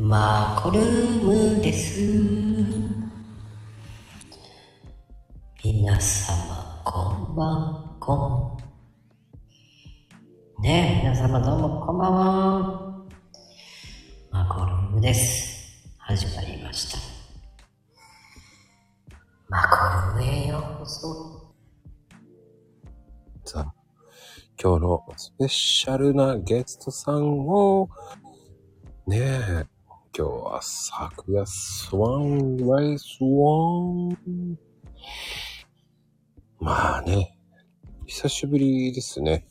マコルームです。皆様、こんばん、こん。ねえ、皆様どうもこんばんは。マコルームです。始まりました。マコルームへようこそ。さあ、今日のスペシャルなゲストさんを、ねえ、今日は昨夜スワンライスワン。まあね、久しぶりですね。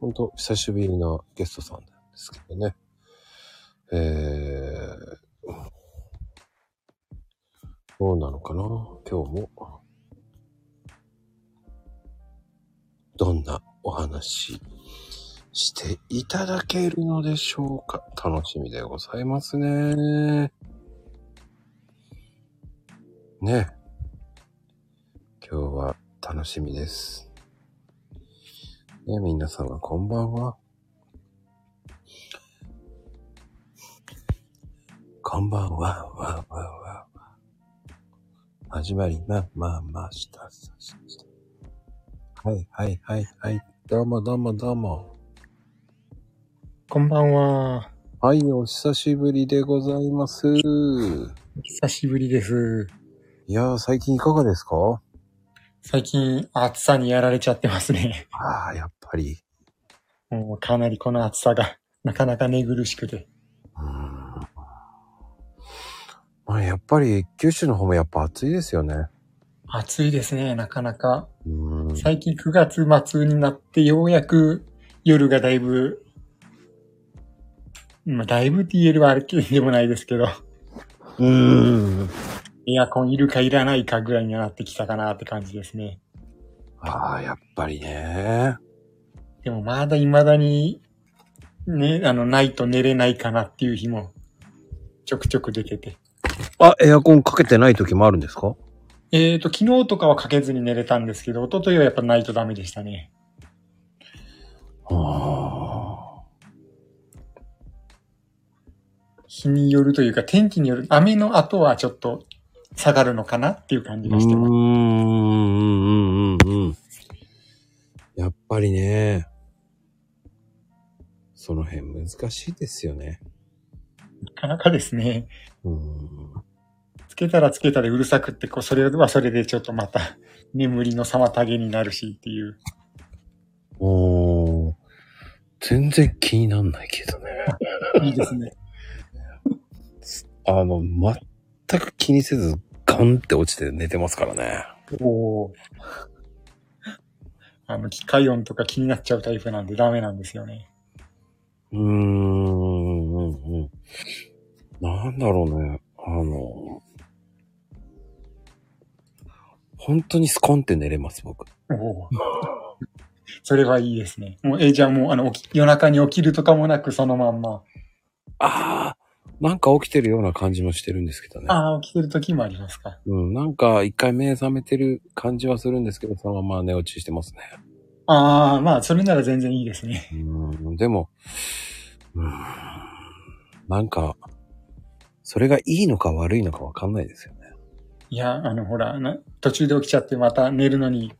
ほんと久しぶりなゲストさんなんですけどね。えー、どうなのかな？今日も。どんなお話？していただけるのでしょうか楽しみでございますね。ね。今日は楽しみです。ね、皆様こんばんは。こんばんは、わ、わ、わ、わ。始まりま、ま、ました、さした。はい、はい、はい、はい。どうも、どうも、どうも。こんばんは。はい、お久しぶりでございます。久しぶりです。いやー、最近いかがですか？最近暑さにやられちゃってますね。ああ、やっぱり。もうかなりこの暑さがなかなか寝苦しくて。うーん。まあ、やっぱり、九州の方もやっぱ暑いですよね。暑いですね、なかなか。最近9月末になってようやく夜がだいぶ、まあ、だいぶって言えるわけでもないですけど、うーん。エアコンいるかいらないかぐらいにはなってきたかなって感じですね。ああ、やっぱりね。でもまだ未だに、ね、あの、ないと寝れないかなっていう日もちょくちょく出てて。あ、エアコンかけてない時もあるんですか？えーと、昨日とかはかけずに寝れたんですけど、一昨日はやっぱないとダメでしたね。あ日によるというか、天気による、雨の後はちょっと下がるのかなっていう感じがしてます。うん、うん、うん、うん。やっぱりね。その辺難しいですよね。なかなかですね。うーん。つけたらつけたでうるさくって、こう、それはそれでちょっとまた眠りの妨げになるしっていう。おー。全然気になんないけどね。いいですね。あの、全く気にせず、ガンって落ちて寝てますからね。おーあの、機械音とか気になっちゃうタイプなんでダメなんですよね。うーん、うん、うん。なんだろうね。あの、本当にスコンって寝れます、僕。おーそれはいいですね。もう、え、じゃあもう、あの、夜中に起きるとかもなくそのまんま。ああ、なんか起きてるような感じもしてるんですけどね。ああ、起きてる時もありますか。うん、なんか一回目覚めてる感じはするんですけど、そのまま寝落ちしてますね。ああ、まあ、それなら全然いいですね。うん、でも、うん、なんか、それがいいのか悪いのかわかんないですよね。いや、あの、ほら、な途中で起きちゃってまた寝るのに、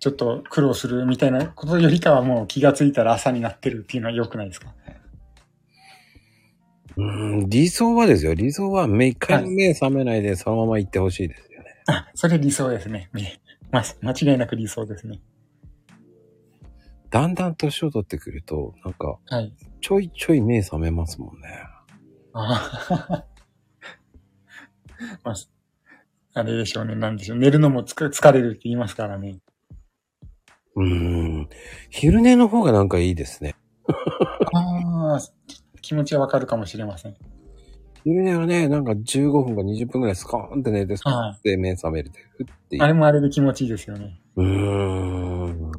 ちょっと苦労するみたいなことよりかはもう気がついたら朝になってるっていうのは良くないですか？うん、理想はですよ。理想は目、一回も目覚めないでそのまま行ってほしいですよね。あ、それ理想ですね。ねまあ、間違いなく理想ですね。だんだん年を取ってくると、なんか、はい。ちょいちょい目覚めますもんね。あ まあ、あれでしょうね。なんでしょう。寝るのもつか疲れるって言いますからね。うん。昼寝の方がなんかいいですね。ああ、気持ちはわかるかもしれません。昼寝はね、なんか15分か20分くらいスコーンって寝て、スコーンはって目覚めるで、ふってい。あれもあれで気持ちいいですよね。うーん。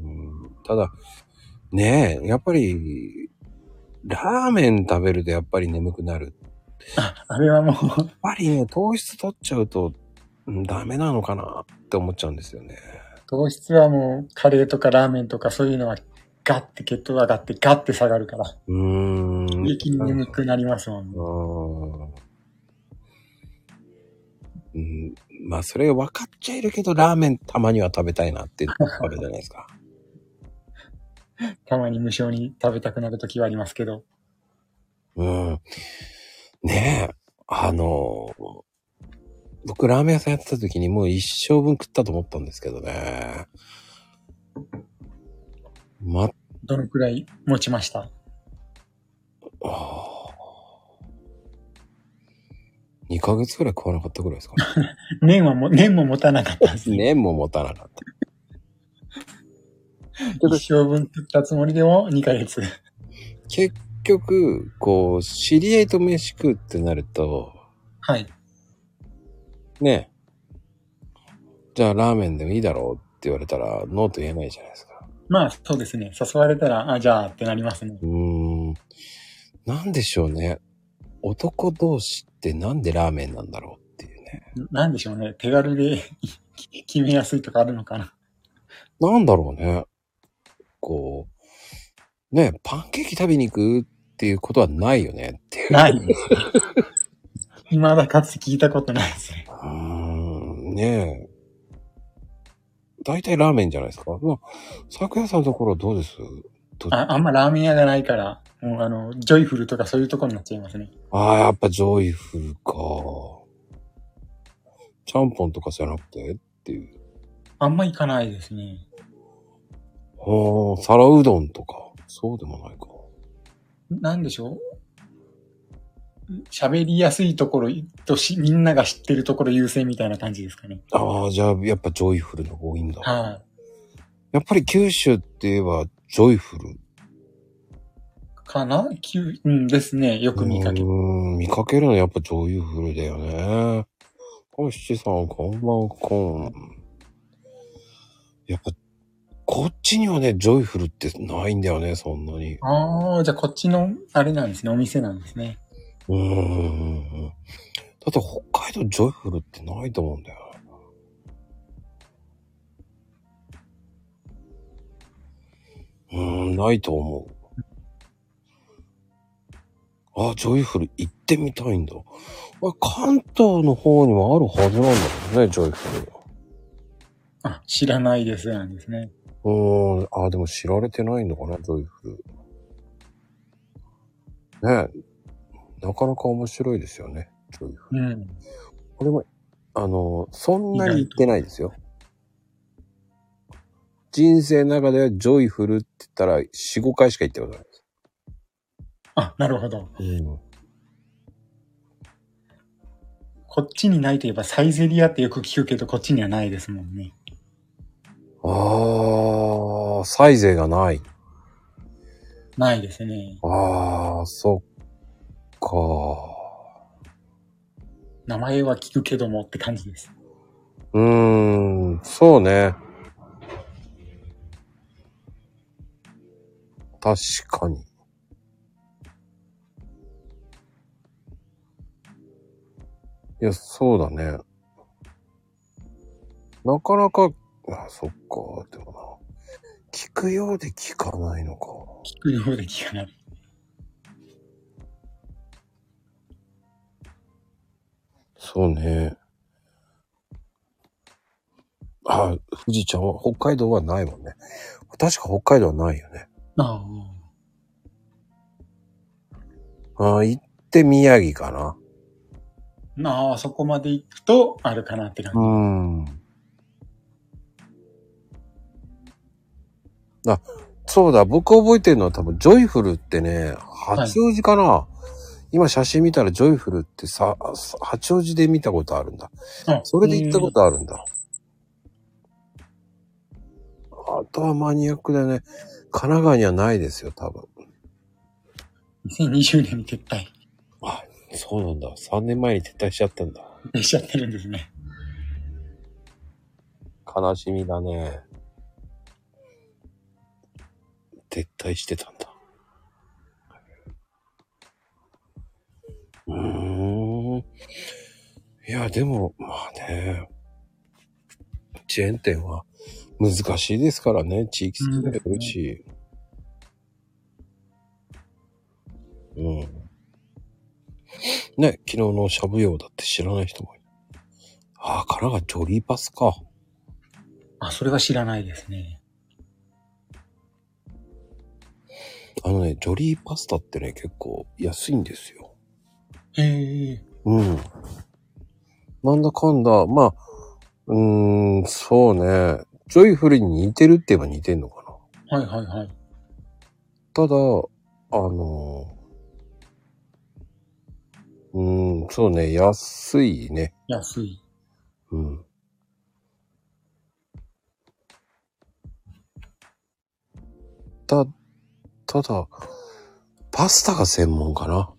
ただ、ねえ、やっぱり、ラーメン食べるとやっぱり眠くなる。あ、あれはもう、やっぱりね、糖質取っちゃうと、うんダメなのかなって思っちゃうんですよね。糖質はもう、カレーとかラーメンとかそういうのは、ガッて血糖上がって、ガッて下がるから、うーん。急激に眠くなりますもんね。うん、まあ、それ分かっちゃいるけど、ラーメンたまには食べたいなってあるじゃないですか。たまに無性に食べたくなるときはありますけど。うん。ねえ、あの、僕ラーメン屋さんやってた時にもう一生分食ったと思ったんですけどね。ま、どのくらい持ちました？あー2ヶ月くらい食わなかったくらいですかね。年はも、年も持たなかったですね。年も持たなかった。一生分食ったつもりでも2ヶ月。結局、こう、知り合いと飯食うってなると、はい。ねじゃあラーメンでもいいだろうって言われたら、ノーと言えないじゃないですか。まあ、そうですね。誘われたら、あ、じゃあってなりますね。うーん。なんでしょうね。男同士ってなんでラーメンなんだろうっていうね。なんでしょうね。手軽で決めやすいとかあるのかな。なんだろうね。こう、ね、パンケーキ食べに行くっていうことはないよねっていう。ない。未だかつて聞いたことないですね。うーん、ねえ。大体ラーメンじゃないですか。まあ、さくやさんのところはどうです？どあ、あんまラーメン屋がないから、もうあの、ジョイフルとかそういうとこになっちゃいますね。ああ、やっぱジョイフルか。ちゃんぽんとかじゃなくてっていう。あんま行かないですね。ああ、皿うどんとか。そうでもないか。なんでしょう？喋りやすいところとし、みんなが知ってるところ優先みたいな感じですかね。ああ、じゃあやっぱジョイフルの方が多いんだ。はい。やっぱり九州って言えばジョイフル。かな？きゅうんですね。よく見かけうーん、見かけるのはやっぱジョイフルだよね。お七さん、こんばんこん。やっぱ、こっちにはね、ジョイフルってないんだよね、そんなに。ああ、じゃあこっちの、あれなんですね。お店なんですね。うーん。だって北海道ジョイフルってないと思うんだよ。うーん、ないと思う。あ、ジョイフル行ってみたいんだ。あ関東の方にもあるはずなんだけどね、ジョイフル。あ、知らないですなんですね。うーん、あ、でも知られてないのかな、ジョイフル。ねえ。なかなか面白いですよね、ジョイフル。うん。これも、あの、そんなに行ってないですよ。人生の中ではジョイフルって言ったら4、5回しか行ったことない。あ、なるほど。うん。こっちにないといえばサイゼリアってよく聞くけど、こっちにはないですもんね。ああ、サイゼがない。ないですね。ああ、そっか。名前は聞くけどもって感じです。うーん、そうね。確かに。いや、そうだね。なかなか、あ、そっか、でもな。聞くようで聞かないのか。聞くようで聞かない。そうね。あ、富士ちゃんは、北海道はないもんね。確か北海道はないよね。あああ、行って宮城かな。あ。ああ、そこまで行くとあるかなって感じ。ん。あ、そうだ、僕覚えてるのは多分、ジョイフルってね、八王子かな、今写真見たらジョイフルってさ、さ八王子で見たことあるんだ。あそれで行ったことあるんだ。あとはマニアックだよね。神奈川にはないですよ、多分。2020年に撤退あ、そうなんだ。3年前に撤退しちゃったんだ。しちゃってるんですね。悲しみだね。撤退してたんだ。うーん。いや、でも、まあね。チェーン店は難しいですからね。地域性によるし。うん。ね、昨日のしゃぶ用だって知らない人もいる。ああ、からがジョリーパスか。あ、それは知らないですね。あのね、ジョリーパスタってね、結構安いんですよ。へえ。うん。なんだかんだ、まあ、うーん、そうね。ジョイフルに似てるって言えば似てんのかな。はいはいはい。ただ、あの、うーん、そうね、安いね。安い。うん。た、ただ、パスタが専門かな？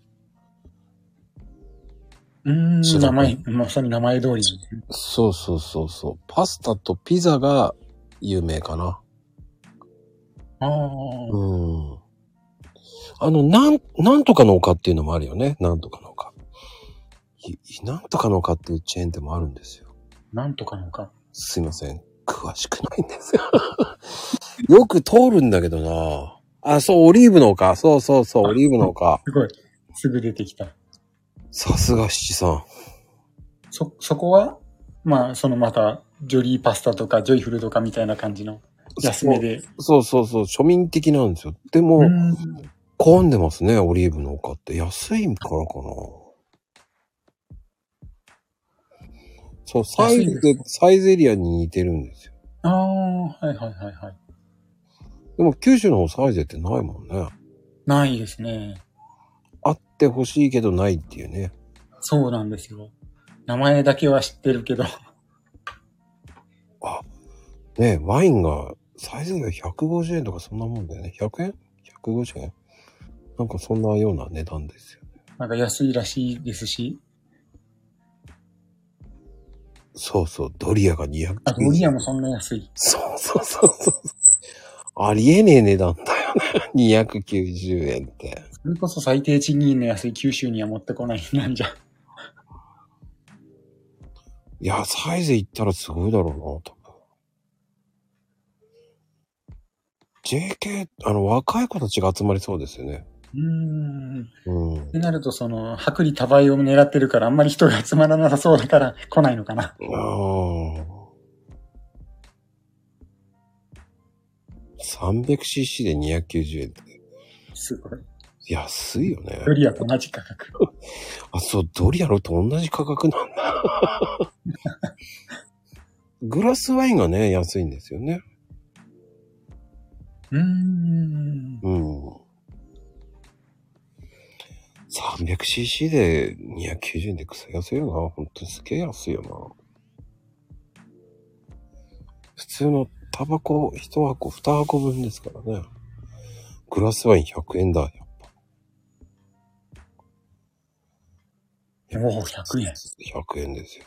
うーん、知らない名前、まさに名前通りなんですね。そうそうそうそう。パスタとピザが有名かな？ああ、うん。あの、なん、なんとかの丘っていうのもあるよね。なんとかのなんとかの丘っていうチェーン店もあるんですよ。なんとかのか。すいません。詳しくないんですよ。よく通るんだけどな。あ、そう、オリーブの丘。そうそうそう、オリーブの丘。すごい。すぐ出てきた。さすが七さん。そ、そこは、まあ、そのまた、ジョリーパスタとか、ジョイフルとかみたいな感じの安めで。そうそうそう、庶民的なんですよ。でも、混んでますね、オリーブの丘って。安いからかな。そう、サイズサイゼリアに似てるんですよ。ああ、はいはいはいはい。でも九州の方サイゼってないもんね。ないですね。あってほしいけどないっていうね。そうなんですよ。名前だけは知ってるけど。ねワインが、サイズが150円とかそんなもんだよね。100円 ?150 円？なんかそんなような値段ですよね。なんか安いらしいですし。そうそう、ドリアが290円。あ、ドリアもそんな安い。そうそうそうそう。ありえねえ値段だよね。290円って。それこそ最低賃金の安い九州には持ってこないなんじゃ。いや、サイズ行ったらすごいだろうな、多分。JK、あの、若い子たちが集まりそうですよね。うーん。うんっ。てなると、その、薄利多売を狙ってるから、あんまり人が集まらなさそうだから来ないのかな。ああ。300cc で290円ってすごい。安いよね。ドリアと同じ価格。あ、そう、ドリアロと同じ価格なんだ。グラスワインがね、安いんですよね。うーん。うん。300cc で290円で草安いよな。ほんとすげえ安いよな。普通のタバコ1箱2箱分ですからね。グラスワイン100円だ、やっぱ。おお、100円。100円ですよ。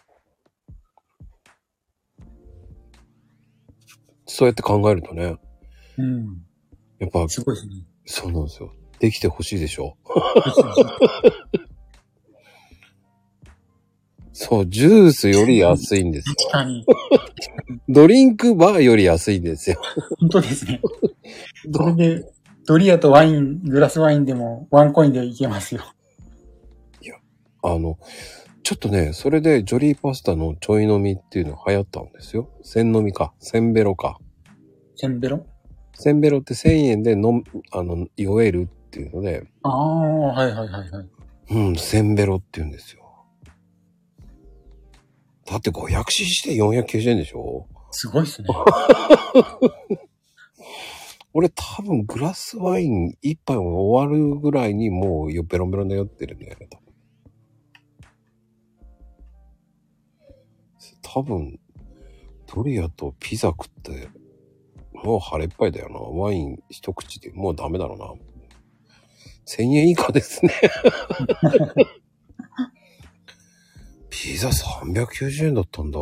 そうやって考えるとね、うん。やっぱ、すごいですね。そうなんですよ。できてほしいでしょ？そう、ジュースより安いんですよ。確かに。ドリンクバーより安いんですよ。本当ですね。それで、ドリアとワイン、グラスワインでもワンコインでいけますよ。あの、ちょっとね、それでジョリーパスタのちょい飲みっていうの流行ったんですよ。千飲みか。千ベロか。センベロ？千ベロって千円で飲む、あの、酔えるっていうので、ああ、はいはいはいはい。うん、千ベロって言うんですよ。だって 500cc で490円でしょ？すごいですね。俺多分グラスワイン一杯終わるぐらいにもうよベロンベロンで酔ってるんだよね。多分、ドリアとピザ食って、もう腹いっぱいだよな。ワイン一口でもうダメだろうな。1000円以下ですね。ピザ390円だったんだ。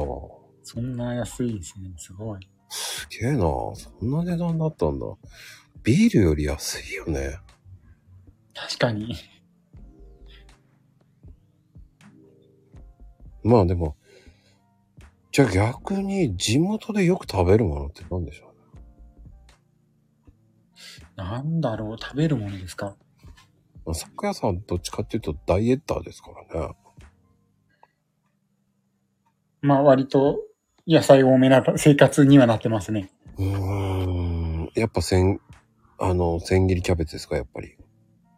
そんな安いですね。すごい。すげえな。そんな値段だったんだ。ビールより安いよね。確かに。まあでも、じゃあ逆に地元でよく食べるものって何でしょうね？なんだろう、食べるものですか？まあ酒屋さんどっちかっていうとダイエッターですからね。まあ割と野菜多めな生活にはなってますね。うーん。やっぱ千、あの、千切りキャベツですか、やっぱり。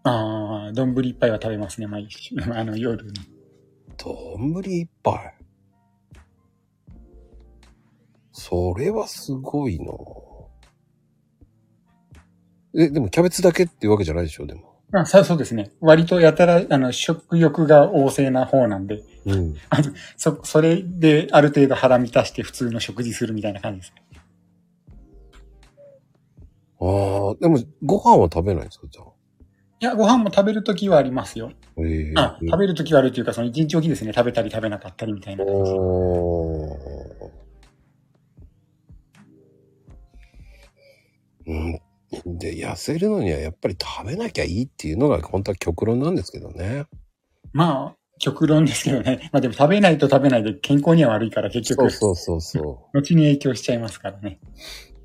ああ、丼一杯は食べますね、毎日。あの夜に。丼一杯。それはすごいなえ、でもキャベツだけっていうわけじゃないでしょ、でも。あそうそうですね。割とやたら、あの、食欲が旺盛な方なんで、うん。あのそ、それである程度腹満たして普通の食事するみたいな感じですね。ああ、でも、ご飯は食べないんですか、じゃあ。いや、ご飯も食べるときはありますよ。ええあ、食べるときはあるというか、その一日おきですね。食べたり食べなかったりみたいな。おーうん。で、痩せるのにはやっぱり食べなきゃいいっていうのが本当は極論なんですけどね。まあ、極論ですけどね。まあでも食べないと食べないで健康には悪いから結局、そうそうそうそう。後に影響しちゃいますからね。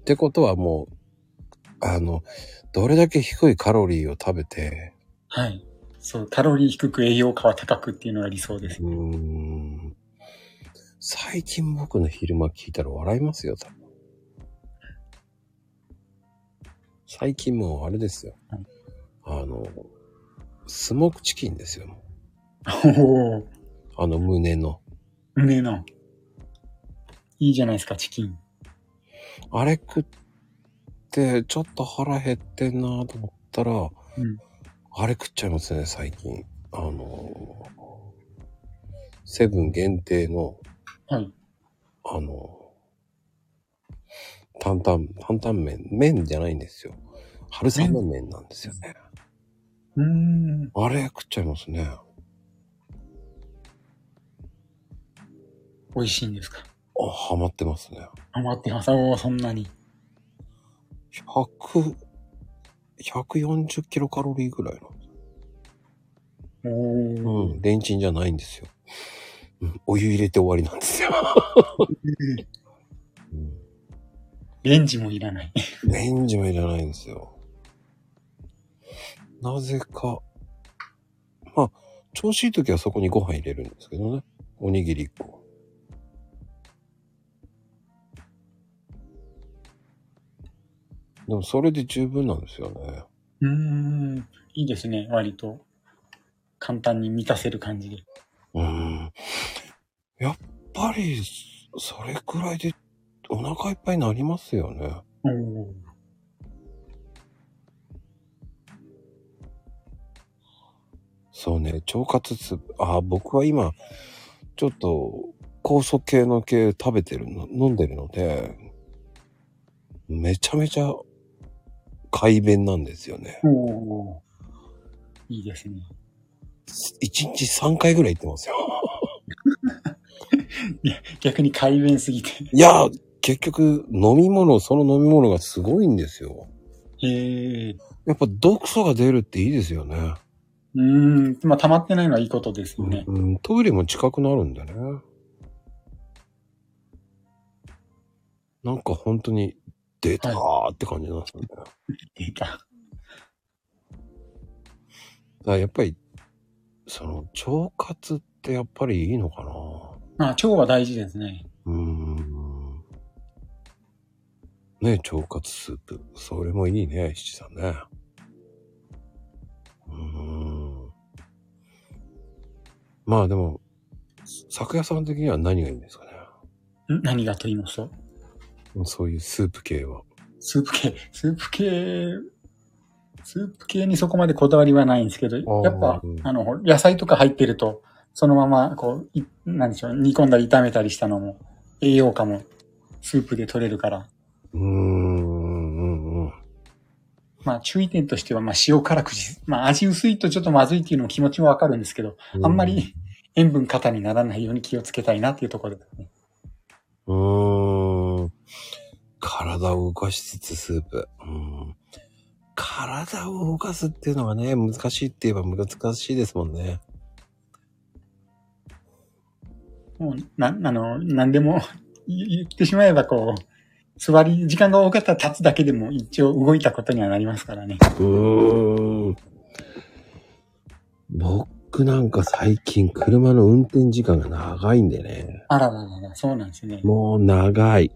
ってことはもう、あの、どれだけ低いカロリーを食べて、はい。そう、カロリー低く栄養価は高くっていうのが理想です。うーん。最近僕の昼間聞いたら笑いますよ、多分。最近もうあれですよはい。あの、スモークチキンですよ。おお、あの胸の。胸の。いいじゃないですか、チキン。あれ食って、ちょっと腹減ってんなと思ったら、うんあれ食っちゃいますね、最近。あの、セブン限定の、はい。あの、担々、担々麺、麺じゃないんですよ。春雨麺なんですよね。うーん。あれ食っちゃいますね。美味しいんですか？あ、ハマってますね。余ってます。おお、そんなに。100、140キロカロリーぐらいの。おお、うん、レンチンじゃないんですよ。うん、お湯入れて終わりなんですよ。うんレンジもいらない。レンジもいらないんですよ。なぜか。まあ、調子いい時はそこにご飯入れるんですけどね。おにぎり1個。でもそれで十分なんですよね。うーん。いいですね、割と。簡単に満たせる感じで。うーん。やっぱり、それくらいでお腹いっぱいになりますよね。おお。そうね、腸活スープ。あ、僕は今、ちょっと、酵素系の系食べてるの、飲んでるので、めちゃめちゃ、快便なんですよね。おお。いいですね。1日3回ぐらい行ってますよ。逆に改便すぎて。いや、結局、飲み物、その飲み物がすごいんですよ。へえ。やっぱ毒素が出るっていいですよね。うーん。まあ、溜まってないのはいいことですよね。うん、トイレも近くなるんでね。なんか本当に出たーって感じなんですよね。だか出た。らやっぱり、その腸活ってやっぱりいいのかなまあ、腸は大事ですね。ね腸活スープ。それもいいね、七さんね。うーん。まあでも、酒屋さん的には何がいいんですかね？ん？何がと言いますと？そういうスープ系は。スープ系、スープ系、スープ系にそこまでこだわりはないんですけど、ーやっぱうん、あの、野菜とか入ってると、そのまま、こう、いなんでしょう、煮込んだり炒めたりしたのも、栄養価も、スープで取れるから、うーん、うん、うん。まあ、注意点としては、まあ、塩辛口、まあ、味薄いとちょっとまずいっていうのも気持ちもわかるんですけど、あんまり塩分過多にならないように気をつけたいなっていうところですね。うーん。体を動かしつつスープ。うん。体を動かすっていうのはね、難しいって言えば難しいですもんね。もう、な、あの、なんでも言言ってしまえば、こう、座り、時間が多かったら立つだけでも一応動いたことにはなりますからね。うーん。僕僕なんか最近車の運転時間が長いんでね。あらららら、そうなんですね。もう長い。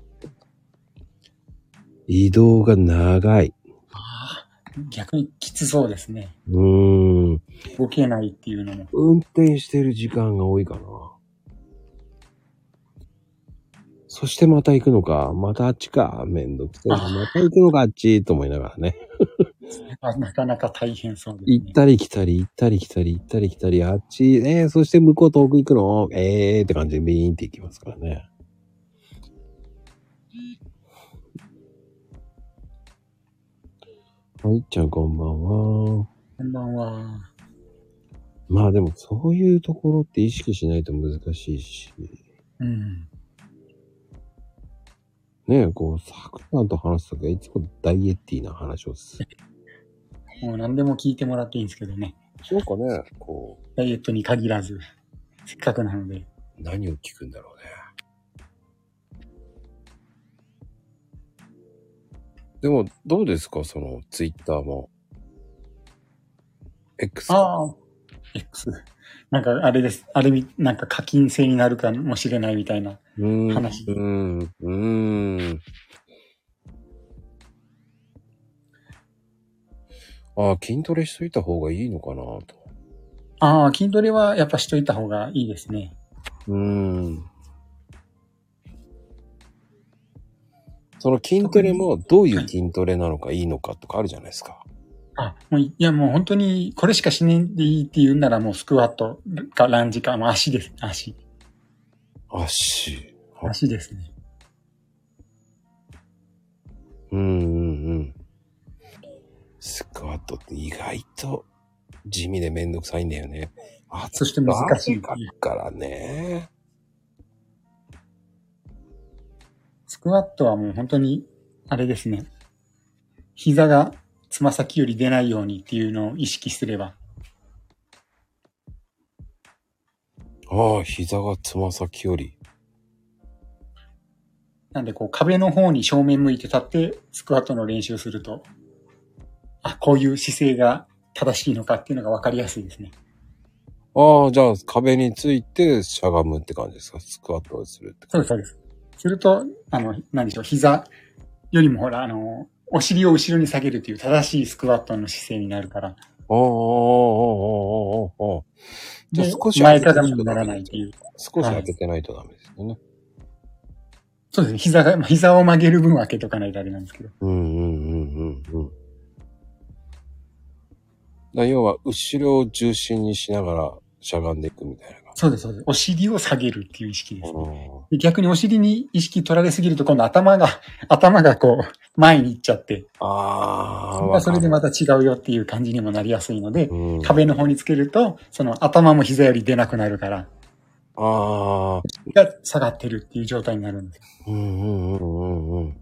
移動が長い。ああ逆にきつそうですね。うーん。動けないっていうのも。運転してる時間が多いかな。そしてまた行くのか。またあっちか。めんどくせえな。また行くのかあっちと思いながらね。あなかなか大変そうですね。行ったり来たり、行ったり来たり、行ったり来たり、あっち、えー、そして向こう遠く行くの？えーって感じでビーンって行きますからね。はい、っちゃんこんばんは。こんばんは。まあでもそういうところって意識しないと難しいし。うん。ねえ、こう、サクさんと話すときはいつもダイエッティな話をする。もう何でも聞いてもらっていいんですけどね。なんかね、こダイエットに限らず、せっかくなので。う、何を聞くんだろうね。でも、どうですか？その、ツイッターも。X。ああ。X。なんかあれです。あれみ、なんか課金制になるかもしれないみたいな。うーん。話うーん。うーん。ああ、筋トレしといた方がいいのかなと。ああ、筋トレはやっぱしといた方がいいですね。うーん。その筋トレもどういう筋トレなのかいいのかとかあるじゃないですか。あ、もうい、いやもう本当にこれしかしねんでいいって言うんならもうスクワットかランジか、もう足です。足。足。は足ですね。うんうんうん。スクワットって意外と地味でめんどくさいんだよね。あそして難しいかからね。スクワットはもう本当に、あれですね。膝がつま先より出ないようにっていうのを意識すれば。ああ、膝がつま先より。なんでこう壁の方に正面向いて立ってスクワットの練習すると、あ、こういう姿勢が正しいのかっていうのがわかりやすいですね。ああ、じゃあ壁についてしゃがむって感じですか？スクワットをするってそうです、そうです。すると、あの、何でしょう、膝よりもほら、あの、お尻を後ろに下げるという正しいスクワットの姿勢になるから、ああ、ああ、ああ、ああ、ああ。じゃあで少し前かがみにならないっていう。少し開けてないとダメですよね。そうですね、膝が、まあ膝を曲げる分開けとかないとあれなんですけど。うんうんうんうんうん。だ要は、後ろを重心にしながらしゃがんでいくみたいな感そうです、そうです。お尻を下げるっていう意識でじ。すね。で逆にお尻に意識取られすぎると今度頭が、頭がこう、前に行っちゃって、ああ、それはそれでわまた違うよっていう感じにもなりやすいのでうん、壁の方につけると、その頭も膝より出なくなるから、ああ、が下がってるっていう状態になるんです。うんうんうんうんうん。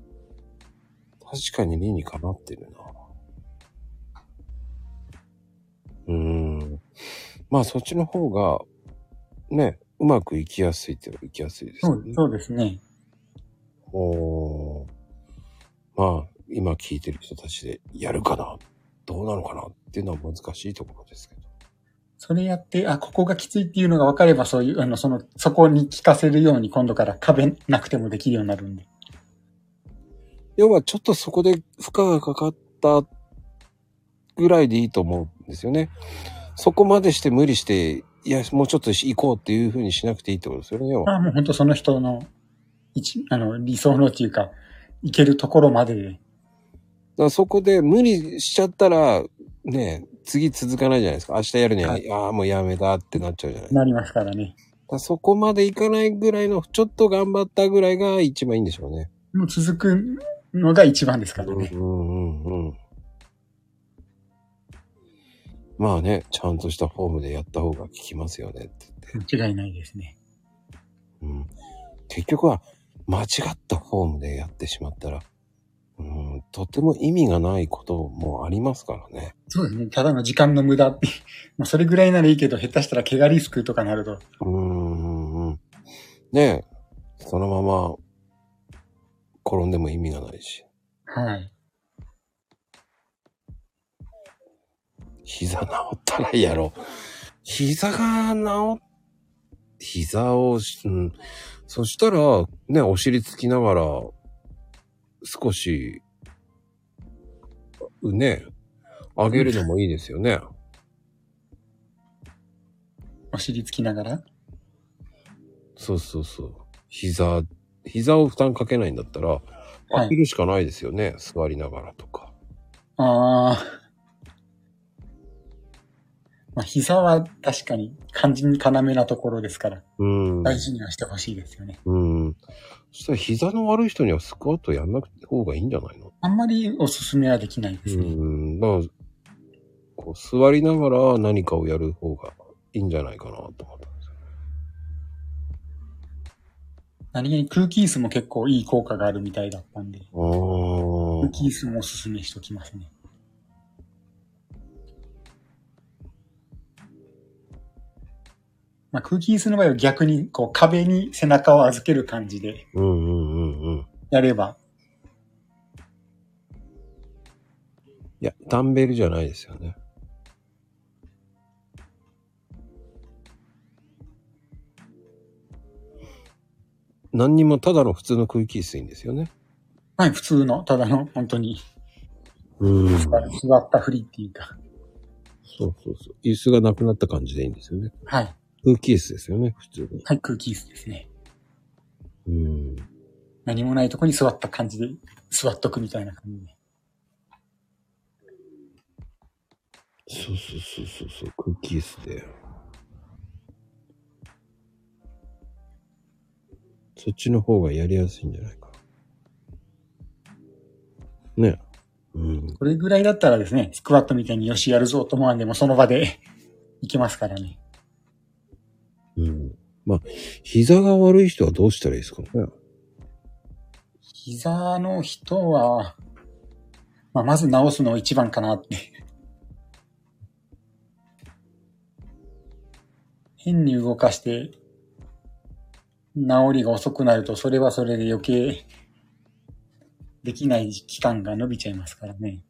確かに理にかなってるな。うーん。まあそっちの方が、ね、うまくいきやすいっていきやすいですよね。そうそうですね。おーまあ、今聞いてる人たちでやるかなどうなのかなっていうのは難しいところですけど。それやって、あ、ここがきついっていうのが分かれば、そういう、あの、その、そこに効かせるように今度から壁なくてもできるようになるんで。要はちょっとそこで負荷がかかったぐらいでいいと思うんですよね。そこまでして無理して、いや、もうちょっと行こうっていう風にしなくていいってことですよね。要はあもう本当その人の、一、あの、理想のっていうか、いけるところまでで。だそこで無理しちゃったら、ね、次続かないじゃないですか。明日やるには、はいああ、もうやめだってなっちゃうじゃないですか。なりますからね。だそこまでいかないぐらいの、ちょっと頑張ったぐらいが一番いいんでしょうね。もう続くのが一番ですからね。うんうんうんまあね、ちゃんとしたフォームでやった方が効きますよねって言って。間違いないですね。うん、結局は間違ったフォームでやってしまったら、うん、とても意味がないこともありますからね。そうですね。ただの時間の無駄って。まあそれぐらいならいいけど、下手したら怪我リスクとかなると。うんうんうん。ねえ、そのまま転んでも意味がないし、はい。膝治ったらやろう。膝が治っ、膝をし、うん、そしたら、ね、お尻つきながら、少し、ね、上げるのもいいですよね。お尻つきながら？そうそうそう。膝、膝を負担かけないんだったら、はい上げるしかないですよね。座りながらとか。ああ。まあ、膝は確かに肝心要なところですから、うん。大事にはしてほしいですよね。うん。そしたら膝の悪い人にはスクワットやんなくて方がいいんじゃないの？あんまりおすすめはできないですね。うん。だから、こう座りながら何かをやる方がいいんじゃないかなと思ったんですよ。何気に空気椅子も結構いい効果があるみたいだったんで、空気椅子もおすすめしときますね。まあ、空気椅子の場合は逆にこう壁に背中を預ける感じでうんうんうんうん。やれば、いや、ダンベルじゃないですよね。何にもただの普通の空気椅子でいいんですよね。はい、普通の、ただの本当にうん。座座ったふりっていうか、そうそうそう。椅子がなくなった感じでいいんですよね。はい、空気椅子ですよね、普通に。はい、空気椅子ですね。うん。何もないとこに座った感じで、座っとくみたいな感じで。そうそうそうそうそう、空気椅子で。そっちの方がやりやすいんじゃないかな。ね。うん。これぐらいだったらですね、スクワットみたいによしやるぞと思わんでもその場で 行けますからね。まあ、膝が悪い人はどうしたらいいですかね。膝の人は、まあ、まず治すの一番かなって。変に動かして、治りが遅くなると、それはそれで余計、できない期間が伸びちゃいますからね。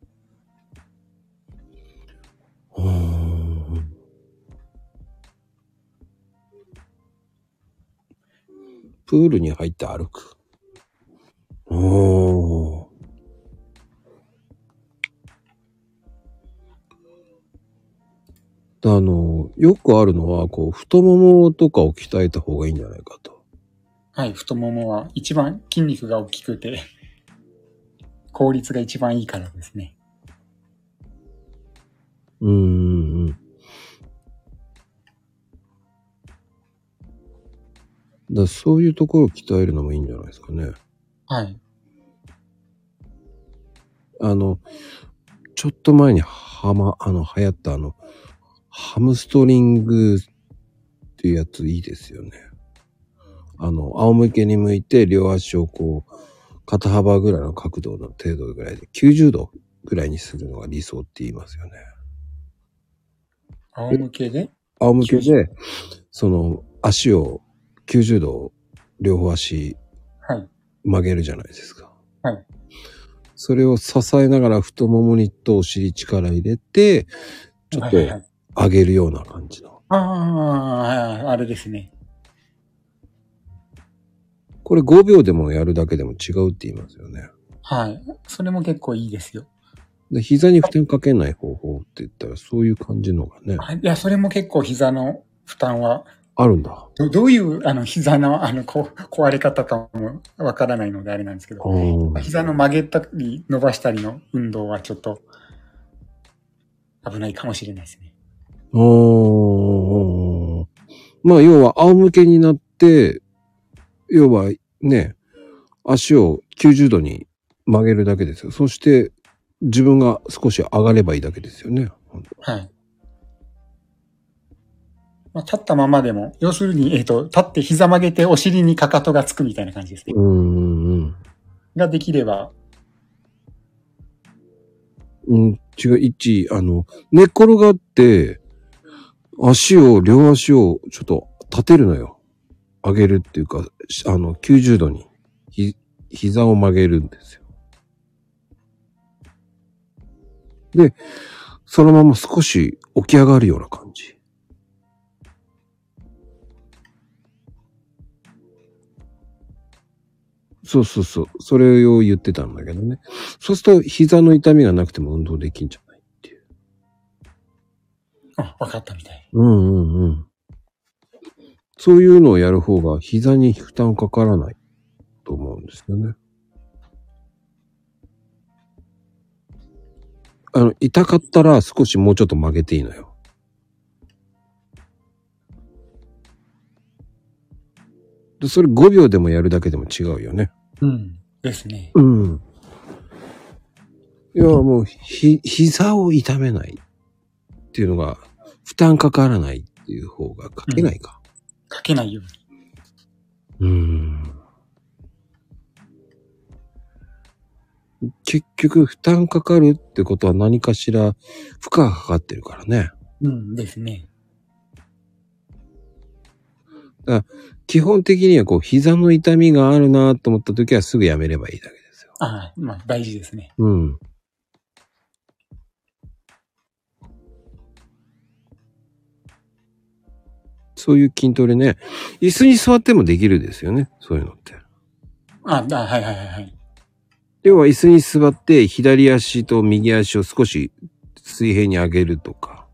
プールに入って歩く。おー。あの、よくあるのは、こう、太ももとかを鍛えた方がいいんじゃないかと。はい、太ももは一番筋肉が大きくて、効率が一番いいからですね。うーんうん。だそういうところを鍛えるのもいいんじゃないですかね。はい。あの、ちょっと前にはま、あの、流行ったあの、ハムストリングっていうやついいですよね。あの、仰向けに向いて両足をこう、肩幅ぐらいの角度の程度ぐらいで90度ぐらいにするのが理想って言いますよね。仰向けで？仰向けで、その足を90度両方足はい。曲げるじゃないですか。はい。それを支えながら太ももにとお尻力入れて、ちょっとはいはいはい上げるような感じの。ああ、あれですね。これ5秒でもやるだけでも違うって言いますよね。はい。それも結構いいですよ。で膝に負担かけない方法って言ったらそういう感じのがね、はいいや、それも結構膝の負担は、あるんだ。どどういう、あの、膝の、あの、こう壊れ方かもわからないのであれなんですけど、うん膝の曲げたり伸ばしたりの運動はちょっと危ないかもしれないですね。おーまあ、要は仰向けになって、要はね、足を90度に曲げるだけですよ。そして、自分が少し上がればいいだけですよね。はい。まあ、立ったままでも、要するに、えっ、と、立って膝曲げてお尻にかかとがつくみたいな感じですね。うんうんうん。ができれば、うん、違う、一、あの、寝っ転がって、足を、両足をちょっと立てるのよ。上げるっていうか、しあの、90度に、ひ、膝を曲げるんですよ。で、そのまま少し起き上がるような感じ。そうそうそう。それを言ってたんだけどね。そうすると膝の痛みがなくても運動できんじゃないっていう。あ、わかったみたい。うんうんうん。そういうのをやる方が膝に負担かからないと思うんですよね。あの、痛かったら少しもうちょっと曲げていいのよ。でそれ5秒でもやるだけでも違うよね。うん。ですね。うん。いや、もう、ひ、膝を痛めないっていうのが、負担かからないっていう方がかけないか。かけないように。うん。結局、負担かかるってことは何かしら負荷がかかってるからね。うんですね。基本的にはこう、膝の痛みがあるなと思った時はすぐやめればいいだけですよ。ああ、まあ大事ですね。うん。そういう筋トレね、椅子に座ってもできるですよね。そういうのって。ああ、はいはいはいはい。要は椅子に座って左足と右足を少し水平に上げるとか。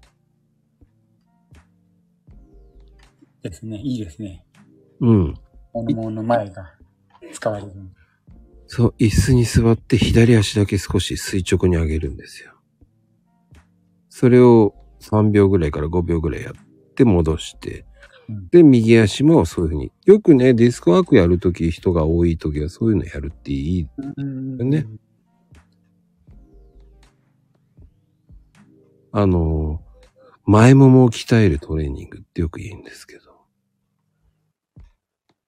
ですね。いいですね。うん。の前が使われる。そう、椅子に座って左足だけ少し垂直に上げるんですよ。それを3秒ぐらいから5秒ぐらいやって戻してうん、で、右足もそういうふうに。よくね、デスクワークやるとき、人が多いときはそういうのやるっていい。うんね。あの、前ももを鍛えるトレーニングってよく言うんですけど。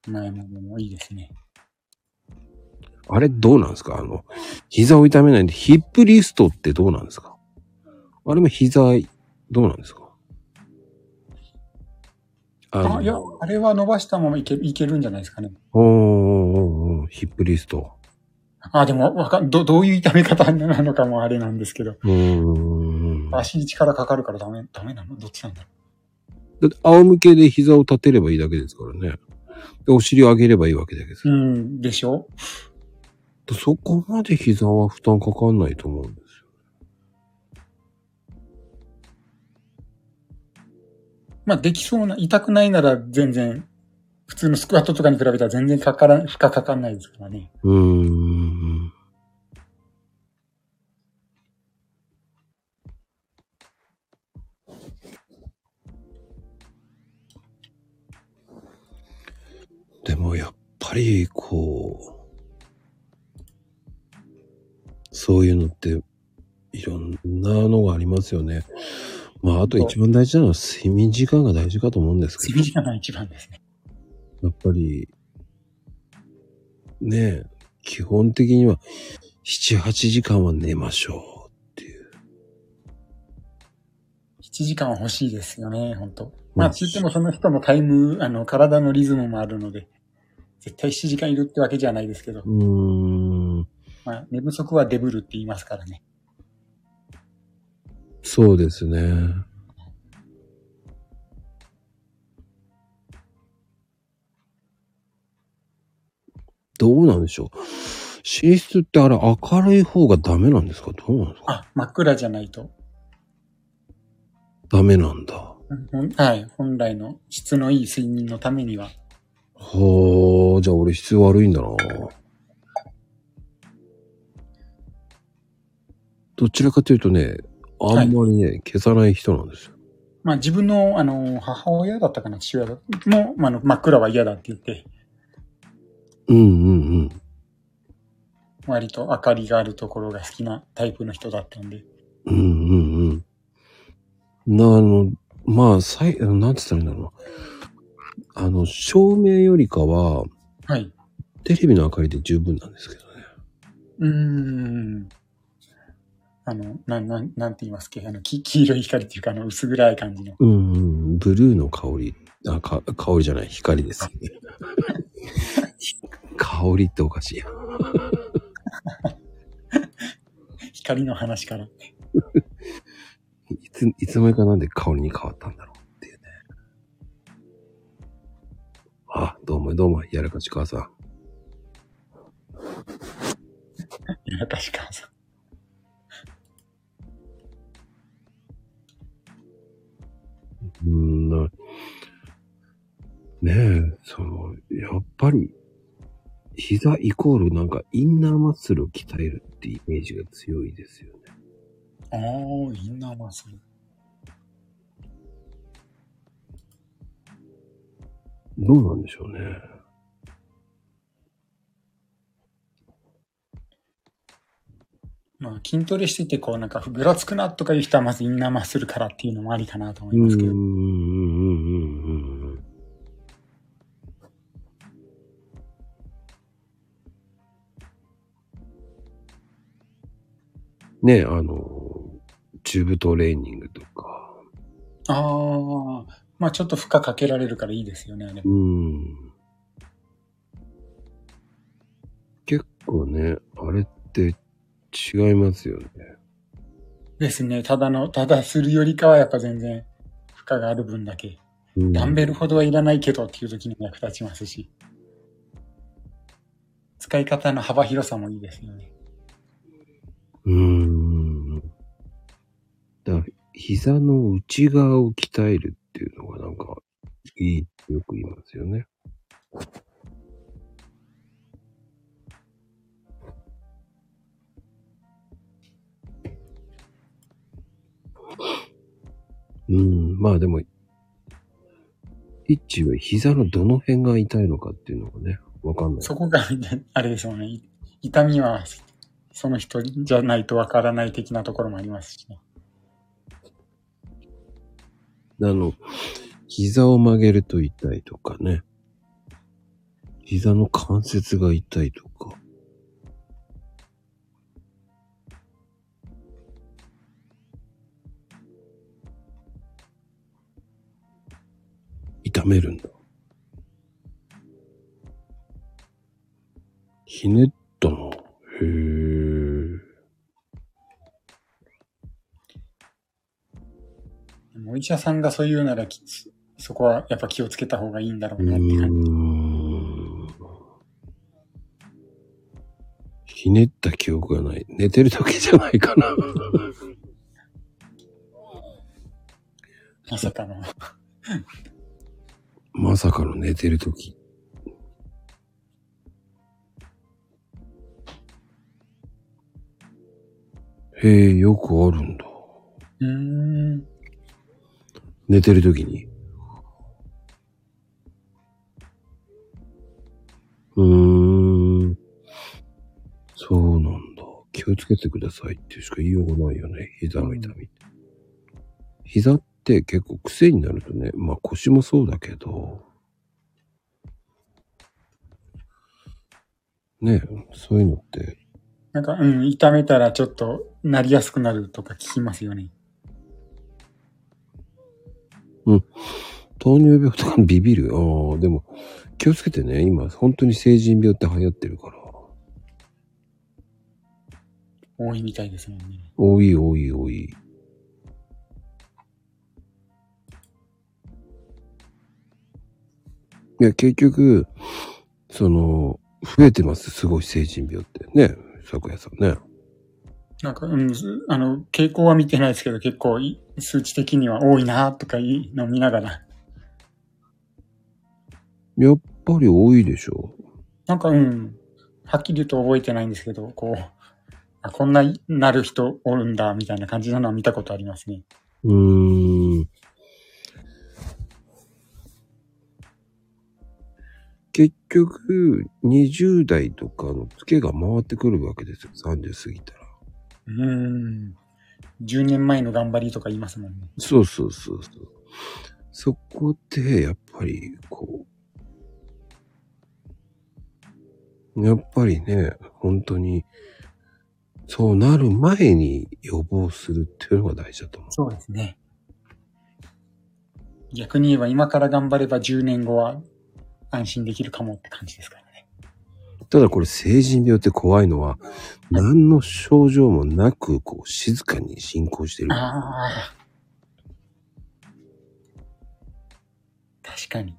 前ももいいですね。あれどうなんですか？あの、膝を痛めないんで、ヒップリストってどうなんですか？あれも膝、どうなんですか？ああ、いや、あれは伸ばしたままいけいけるんじゃないですかね。おーおーおヒップリスト。あ、でも、わかん、ど、どういう痛め方なのかもあれなんですけど。うーん。だ足に力かかるからダメ、ダメなの？どっちなんだろって仰向けで膝を立てればいいだけですからね。で、お尻を上げればいいわけだけですう。うん、でしょ？そこまで膝は負担かかんないと思うんですよ。まあ、できそうな、痛くないなら全然、普通のスクワットとかに比べたら全然かから、負荷かかんないですからね。うーん。でもやっぱりこう、そういうのっていろんなのがありますよね。まああと一番大事なのは睡眠時間が大事かと思うんですけど睡眠。時間が一番ですね。やっぱり、ねえ、基本的には、7、8時間は寝ましょうっていう。7時間は欲しいですよね、本当まあ、って言ってもその人のタイム、あの、体のリズムもあるので、絶対7時間いるってわけじゃないですけど、うーん、まあ、寝不足はデブルって言いますからね。そうですね。どうなんでしょう？寝室ってあれ明るい方がダメなんですか？どうなんですか？あ、真っ暗じゃないと。ダメなんだ。はい。本来の質のいい睡眠のためには。はあ、じゃあ俺質悪いんだな。どちらかというとね、あんまりね、消さない人なんですよ。まあ自分の、あの、母親だったかな、父親だも、まああの、真っ暗は嫌だって言って、うんうんうん。割と明かりがあるところが好きなタイプの人だったんで。うんうんうん。な、あの、まあ、さい、なんて言ったらいいんだろうな。あの、照明よりかは、はい。テレビの明かりで十分なんですけどね。うーん。あの、なん、なん、なんて言いますっけ？あの、き黄色い光っていうか、あの、薄暗い感じの。うんうん。ブルーの香り、あ、か、香りじゃない、光ですね。香りっておかしいや。光の話から。いつ、いつの間にかなんで香りに変わったんだろうあ、どうもどうも、やらかし母さん。いや、確かそう。うんなねえ、その、やっぱり、膝イコールなんかインナーマッスルを鍛えるってイメージが強いですよね。ああ、インナーマッスル。どうなんでしょうね。まあ、筋トレしてて、こう、なんか、ぐらつくなとかいう人は、まずインナーマッスルからっていうのもありかなと思いますけど。うんうんうんうんうん。ねあの、チューブトレーニングとか。ああ、まあ、ちょっと負荷かけられるからいいですよね、あれ。うん。結構ね、あれって違いますよね。ですね。ただの、ただするよりかは、やっぱ全然、負荷がある分だけ。うんダンベルほどはいらないけどっていう時にも役立ちますし。使い方の幅広さもいいですよね。うーん。だ膝の内側を鍛えるっていうのがなんかいいってよく言いますよね。うん、まあでも、イッチは膝のどの辺が痛いのかっていうのがね、わかんない。そこが、あれでしょうね。痛みは、その人じゃないとわからない的なところもありますしね。あの、膝を曲げると痛いとかね。膝の関節が痛いとか。痛めるんだ。ひねったの？へえ。医者さんがそう言うならきつ、そこはやっぱ気をつけた方がいいんだろううなって感じ。ひねった記憶がない。寝てる時じゃないかな。まさかの。まさかの寝てる時。へえ、よくあるんだ。うーん。寝てる時に。うーん。そうなんだ。気をつけてくださいってしか言いようがないよね。膝の痛みって。膝って結構癖になるとね、まあ腰もそうだけど、ねえそういうのって、なんか、うん、痛めたらちょっとなりやすくなるとか聞きますよね。糖尿病とかビビる。ああ、でも気をつけてね。今、本当に成人病って流行ってるから。多いみたいですもんね。多い多い多い。いや、結局、その、増えてます。すごい成人病って。ね、咲夜さんね。なんか、うん、すあの、傾向は見てないですけど、結構い数値的には多いなとかいうのを見ながら、やっぱり多いでしょ。なんか、うん、はっきり言うと覚えてないんですけど、こう、あこんななる人おるんだ、みたいな感じなのは見たことありますね。うーん。結局、20代とかのツケが回ってくるわけですよ。30過ぎたら。うーん。10年前の頑張りとか言いますもんね。そうそうそうそう。そこで、やっぱり、こう、やっぱりね、本当に、そうなる前に予防するっていうのが大事だと思う。そうですね。逆に言えば今から頑張れば10年後は安心できるかもって感じですからね。ただこれ成人病って怖いのは、何の症状もなく、こう、静かに進行してる。ああ。確かに。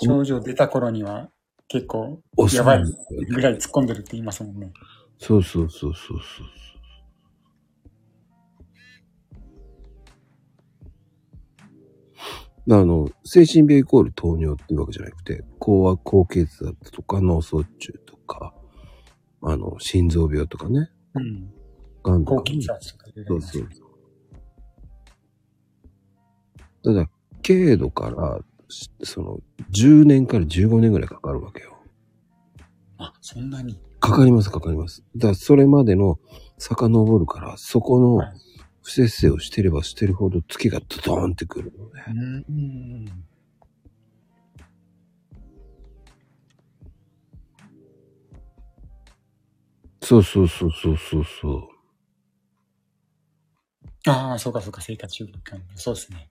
症状出た頃には結構遅やばいぐらい突っ込んでるって言いますもんね。そうそうそうそうそう。あの、精神病イコール糖尿っていうわけじゃなくて、高圧高血圧とか脳卒中とか、あの、心臓病とかね、うん。癌とかね、高血圧とかいろいろありますそうそう。ただ、軽度から、しその、10年から15年ぐらいかかるわけよ。あ、そんなに。かかります、かかります。だから、それまでの遡るから、そこのはい不節制をしてればしてるほど月がドドーンってくるのね。うん。そうそうそうそうそうそう。ああ、そうかそうか、生活習慣。そうですね。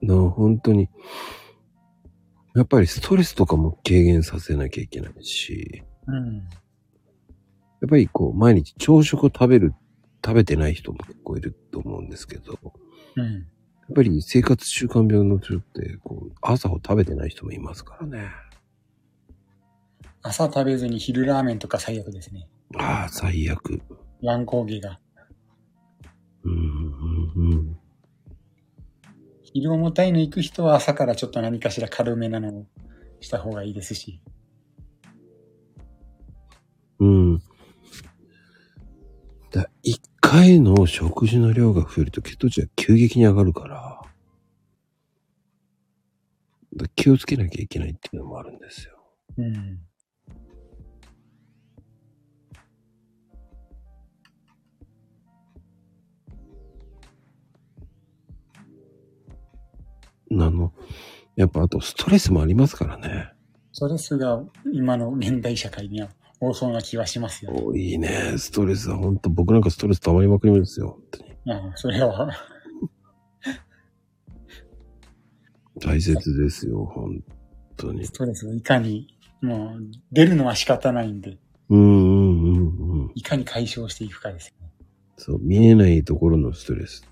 な本当に、やっぱりストレスとかも軽減させなきゃいけないし、うん。やっぱりこう、毎日朝食を食べる、食べてない人も結構いると思うんですけど、やうん。っぱり生活習慣病の人って、こう、朝を食べてない人もいますからね。朝食べずに昼ラーメンとか最悪ですね。ああ、最悪。乱高下が。うん、うん、うん。昼重たいの行く人は朝からちょっと何かしら軽めなのをした方がいいですし。回の食事の量が増えると血糖値が急激に上がるから、だ気をつけなきゃいけないっていうのもあるんですよ。うん。あの、やっぱあとストレスもありますからね。ストレスが今の現代社会には多そうな気はしますよね。おいいね。ストレスは本当僕なんかストレス溜まりまくりですよ。本当に。ああそれは、大切ですよ。本当にス。トレスをいかに、もう出るのは仕方ないんで、うんうんうんうん。いかに解消していくかですよね。そう、見えないところのストレス。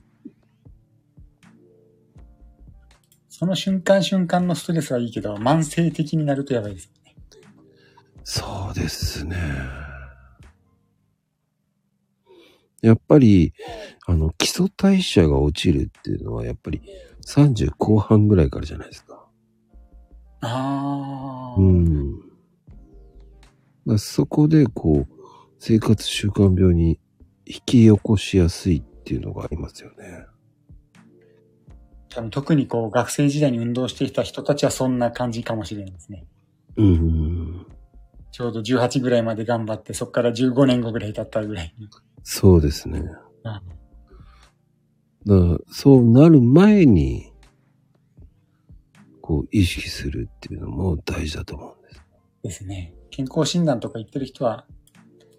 その瞬間瞬間のストレスはいいけど、慢性的になるとやばいです。そうですね。やっぱり、あの、基礎代謝が落ちるっていうのは、やっぱり30後半ぐらいからじゃないですか。ああ、うん。だそこで、こう、生活習慣病に引き起こしやすいっていうのがありますよね。多分特にこう学生時代に運動してきた人たちはそんな感じかもしれないですね。うん。ちょうど18ぐらいまで頑張って、そこから15年後ぐらい経ったぐらいに。そうですね。あだから、そうなる前に、こう、意識するっていうのも大事だと思うんです。ですね。健康診断とか言ってる人は、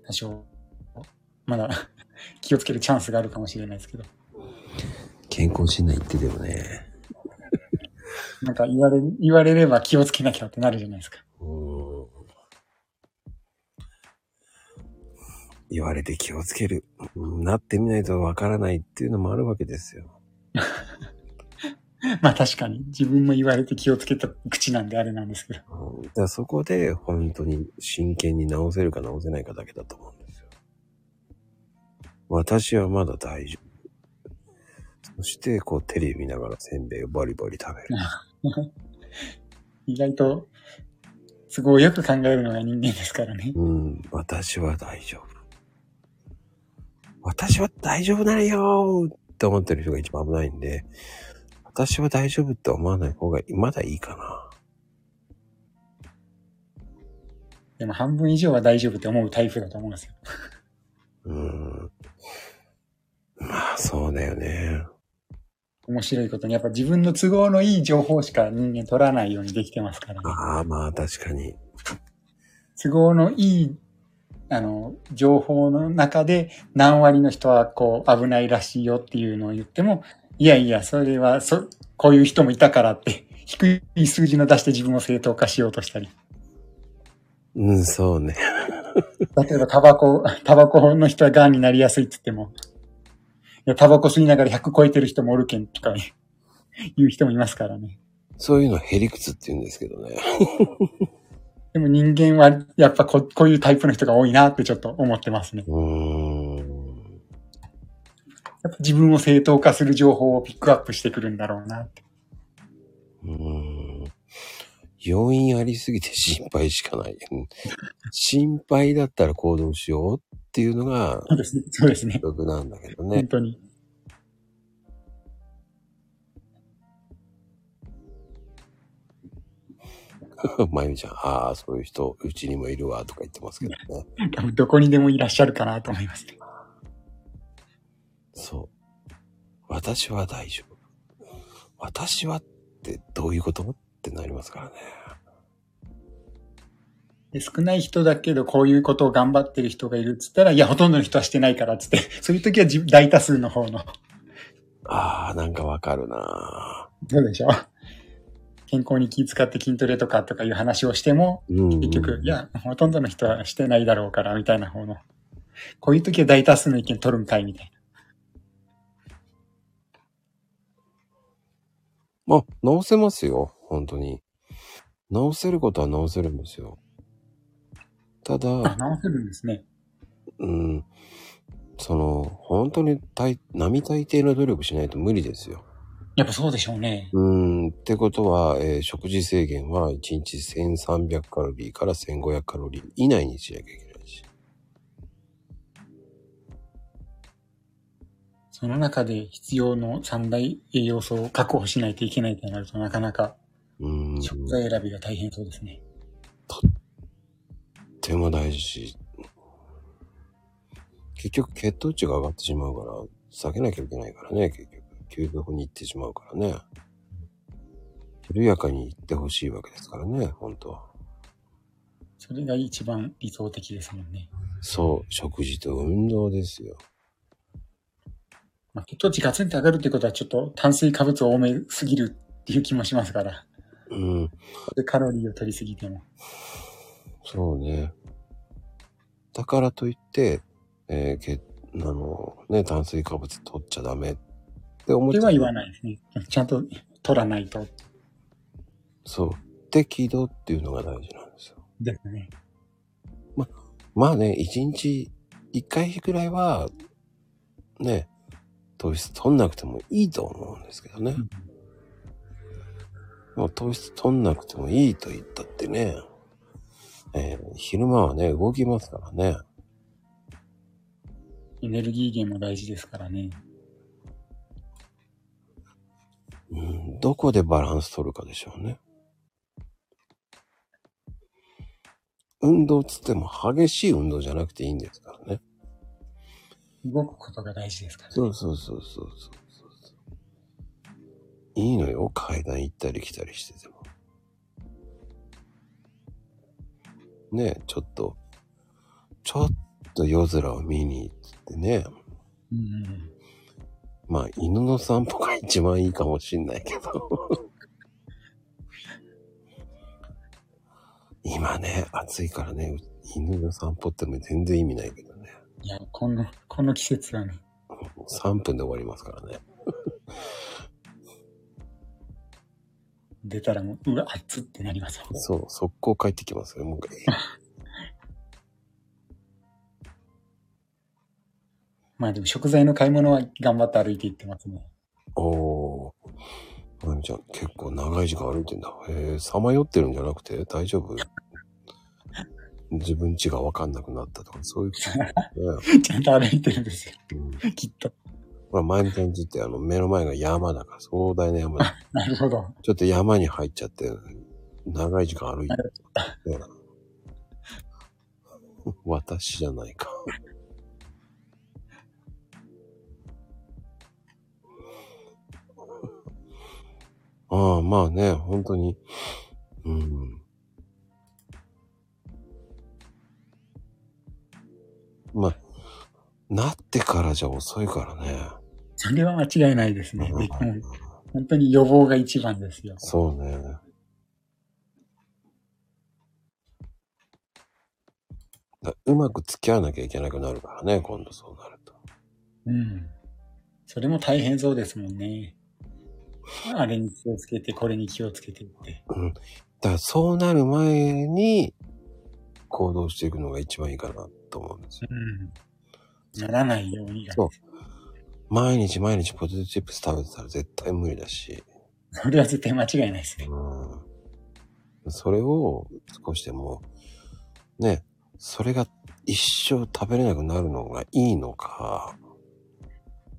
多少、まだ 気をつけるチャンスがあるかもしれないですけど。健康診断行っててもね。なんか言われ、言われれば気をつけなきゃってなるじゃないですか。うん言われて気をつける。うんなってみないとわからないっていうのもあるわけですよ。まあ確かに自分も言われて気をつけた口なんであれなんですけど。うんだからそこで本当に真剣に直せるか直せないかだけだと思うんですよ。私はまだ大丈夫。そして、こうテレビ見ながらせんべいをバリバリ食べる。意外と、都合よく考えるのが人間ですからね。うん、私は大丈夫。私は大丈夫なのよーって思ってる人が一番危ないんで、私は大丈夫って思わない方がまだいいかな。でも半分以上は大丈夫って思うタイプだと思うんですよ。うん。まあ、そうだよね。面白いことに、やっぱ自分の都合のいい情報しか人間取らないようにできてますからね。ああ、まあ確かに。都合のいい、あの、情報の中で何割の人はこう危ないらしいよっていうのを言っても、いやいや、それは、そ、こういう人もいたからって、低い数字の出して自分を正当化しようとしたり。うん、そうね。例えばタバコ、タバコの人は癌になりやすいって言っても、いや、タバコ吸いながら100超えてる人もおるけんとか言 う人もいますからね。そういうのへりくつって言うんですけどね。でも人間はやっぱここういうタイプの人が多いなってちょっと思ってますね。うーん。やっぱ自分を正当化する情報をピックアップしてくるんだろうなって。うーん。要因ありすぎて心配しかない。うん心配だったら行動しようっていうのがそうですね。そうですね。僕なんだけど本ね。当に。まゆみちゃん、ああ、そういう人、うちにもいるわ、とか言ってますけどね。多分どこにでもいらっしゃるかなと思いますね。そう。私は大丈夫。私はってどういうこと？ってなりますからね。で少ない人だけど、こういうことを頑張ってる人がいるっつったら、いや、ほとんどの人はしてないからっつって、そういう時は自大多数の方の。ああ、なんかわかるなどうでしょ？う。健康に気遣って筋トレとかとかいう話をしても、うん。結局、いや、ほとんどの人はしてないだろうから、みたいな方の。こういう時は大多数の意見取るんかい、みたいまあ、直せますよ。本当に。直せることは直せるんですよ。ただ、直せるんですね。うん。その、本当に大、並大抵の努力しないと無理ですよ。やっぱそうでしょうね。うん。ってことは、えー食事制限は1日1300カロリーから1500カロリー以内にしなきゃいけないし。その中で必要の三大栄養素を確保しないといけないとなるとなかなかうん。食材選びが大変そうですね。とっても大事し、結局血糖値が上がってしまうから、避けなきゃいけないからね、結局。究極に行ってしまうからね。緩やかに行ってほしいわけですからね、本当は。それが一番理想的ですもんね。そう、食事と運動ですよ。まあ、血糖値ガツンと上がるってことはちょっと炭水化物多めすぎるっていう気もしますから。うん、でカロリーを取りすぎても。そうね。だからといって、えーけあの、ね、炭水化物取っちゃダメって思っちゃうそれは言わないですね。ちゃんと取らないと。そう。適度っていうのが大事なんですよ。ですね。まあね、一日一回ぐらいは、ね、糖質取んなくてもいいと思うんですけどね。うんもう糖質取んなくてもいいと言ったってね、えー昼間はね、動きますからね。エネルギー源も大事ですからね。うん、どこでバランス取るかでしょうね。運動つっても激しい運動じゃなくていいんですからね。動くことが大事ですからね。そうそうそうそうそうそう。いいのよ、階段行ったり来たりしてても。ねえ、ちょっと、ちょっと夜空を見に行ってね。うんうんまあ、犬の散歩が一番いいかもしんないけど。今ね、暑いからね、犬の散歩っても全然意味ないけどね。いや、この、この季節はね、3分で終わりますからね。出たらもう、うわ、熱ってなりますよ。そう、速攻帰ってきますよ。もう まあでも食材の買い物は頑張って歩いていってますね。おー。まゆみちゃん、結構長い時間歩いてんだ。へえ、さまよってるんじゃなくて大丈夫？自分家がわかんなくなったとか、そういうこと、ねちゃんと歩いてるんですよ。うん。きっと。ほら、まゆみちゃん家ってあの、目の前が山だから、壮大な山だ。なるほど。ちょっと山に入っちゃって、長い時間歩いてる。ね私じゃないか。ああ、まあね、本当に。うん。まあ、なってからじゃ遅いからね。それは間違いないですね。本当に予防が一番ですよ。そうね。だうまく付き合わなきゃいけなくなるからね、今度そうなると。うん。それも大変そうですもんね。あれに気をつけて、これに気をつけてって。うん。だからそうなる前に行動していくのが一番いいかなと思うんですよ。うん。ならないようにが。そう毎日毎日ポテトチップス食べてたら絶対無理だし。それは絶対間違いないですね。うん。それを少しでも、ね、それが一生食べれなくなるのがいいのか、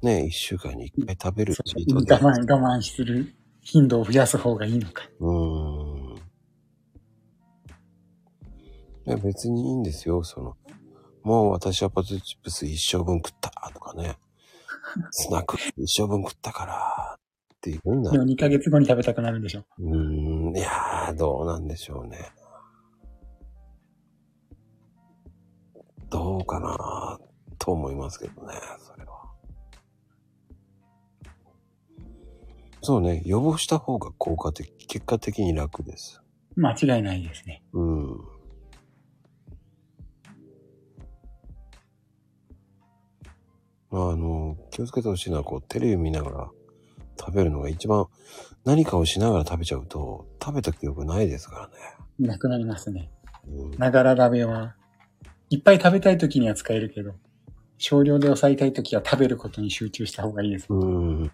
ね、一週間に一回食べるチートデイ我慢、我慢する頻度を増やす方がいいのか。うーん。いや別にいいんですよ、その、もう私はポテトチップス一生分食ったとかね、スナック一生分食ったからって言うんだでも2ヶ月後に食べたくなるんでしょ。うーん、いやー、どうなんでしょうね。どうかなと思いますけどね、そうね、予防した方が効果的、結果的に楽です。間違いないですね。うん。あの、気をつけてほしいのは、こう、テレビ見ながら食べるのが一番、何かをしながら食べちゃうと、食べた記憶ないですからね。なくなりますね。うん、ながら食べは、いっぱい食べたい時には使えるけど、少量で抑えたい時は食べることに集中した方がいいです。うん。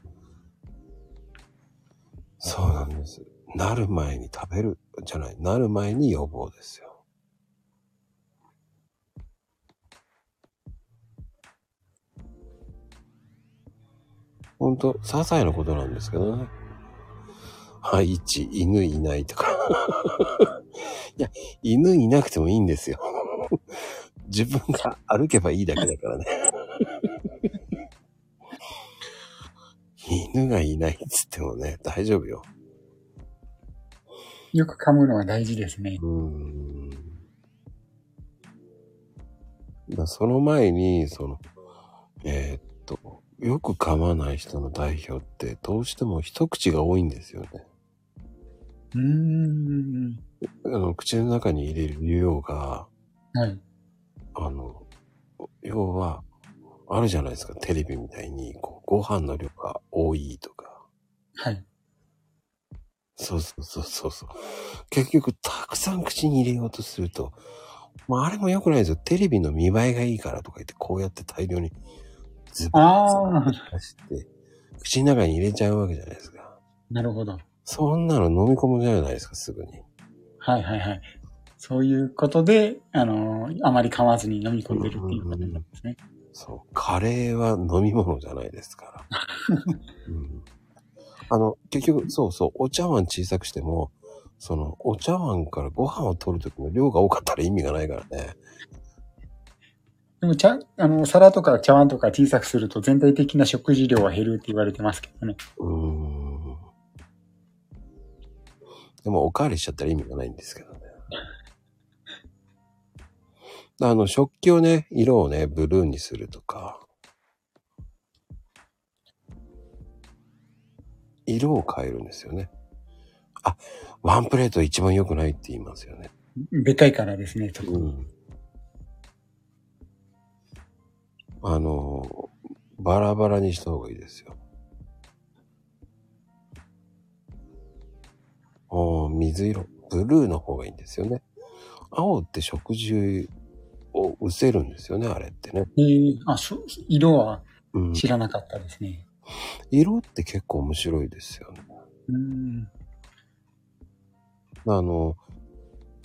そうなんです。なる前に食べる、じゃない、なる前に予防ですよ。ほんと、些細なことなんですけどね。はい、一、犬いないとか。いや、犬いなくてもいいんですよ。自分が歩けばいいだけだからね。犬がいないっつってもね、大丈夫よ。よく噛むのは大事ですね。うーん。だその前に、その、えーっと、よく噛まない人の代表って、どうしても一口が多いんですよね。うーん。あの、口の中に入れる量が、はい。あの、要は、あるじゃないですか、テレビみたいに、こう、ご飯の量が多いとか。はい。そうそうそうそうそう。結局、たくさん口に入れようとすると、まあ、あれも良くないですよ。テレビの見栄えがいいからとか言って、こうやって大量にズバッ出して、口の中に入れちゃうわけじゃないですか。なるほど。そんなの飲み込むじゃないですか、すぐに。はいはいはい。そういうことで、あの、あまり噛まずに飲み込んでるっていうことなんですね。そう。カレーは飲み物じゃないですから。うん、あの、結局、そうそう、お茶碗小さくしても、その、お茶碗からご飯を取るときの量が多かったら意味がないからね。でも、茶、あの、皿とか茶碗とか小さくすると全体的な食事量は減るって言われてますけどね。うーん。でも、おかわりしちゃったら意味がないんですけどね。あの、食器をね、色をね、ブルーにするとか、色を変えるんですよね。あ、ワンプレート一番良くないって言いますよね。でかいからですね、特に。うん。あの、バラバラにした方がいいですよ。お水色。ブルーの方がいいんですよね。青って食事せるんですよね、あれってね。えー、あ、そ色はうん。知らなかったですね。色って結構面白いですよね。うん。あの、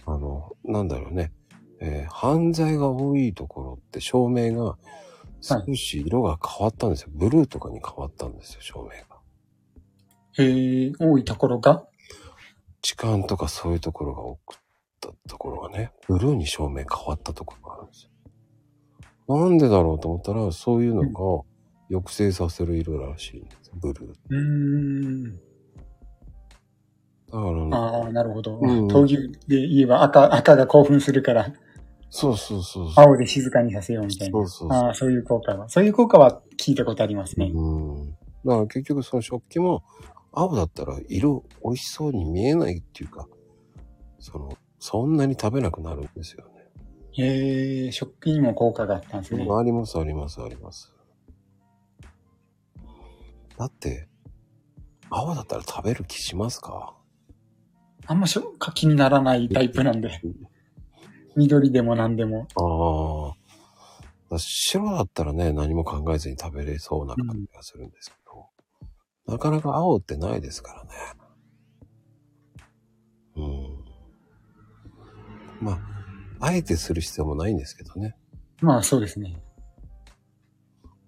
あの、なんだろうね。えー犯罪が多いところって照明が少し色が変わったんですよ。ブルーとかに変わったんですよ、照明が。えー、多いところが？痴漢とかそういうところが多くったところがね、ブルーに照明変わったところがあるんですよ。なんでだろうと思ったら、そういうのが抑制させる色らしいんですよ、ブルー。うーん。だからね、ああ、なるほど。うん闘牛で言えば赤、赤が興奮するから、そうそうそう。青で静かにさせようみたいな。そうそうそうああ、そういう効果は。そういう効果は聞いたことありますね。うん。だから結局その食器も、青だったら色美味しそうに見えないっていうか、その、そんなに食べなくなるんですよね。へえ、食器にも効果があったんですね。あります、あります、あります。だって、青だったら食べる気しますか？あんましょ気にならないタイプなんで。緑でも何でも。ああ。だ白だったらね、何も考えずに食べれそうな感じがするんですけど、なかなか青ってないですからね。うん。まあ、あえてする必要もないんですけどね。まあそうですね。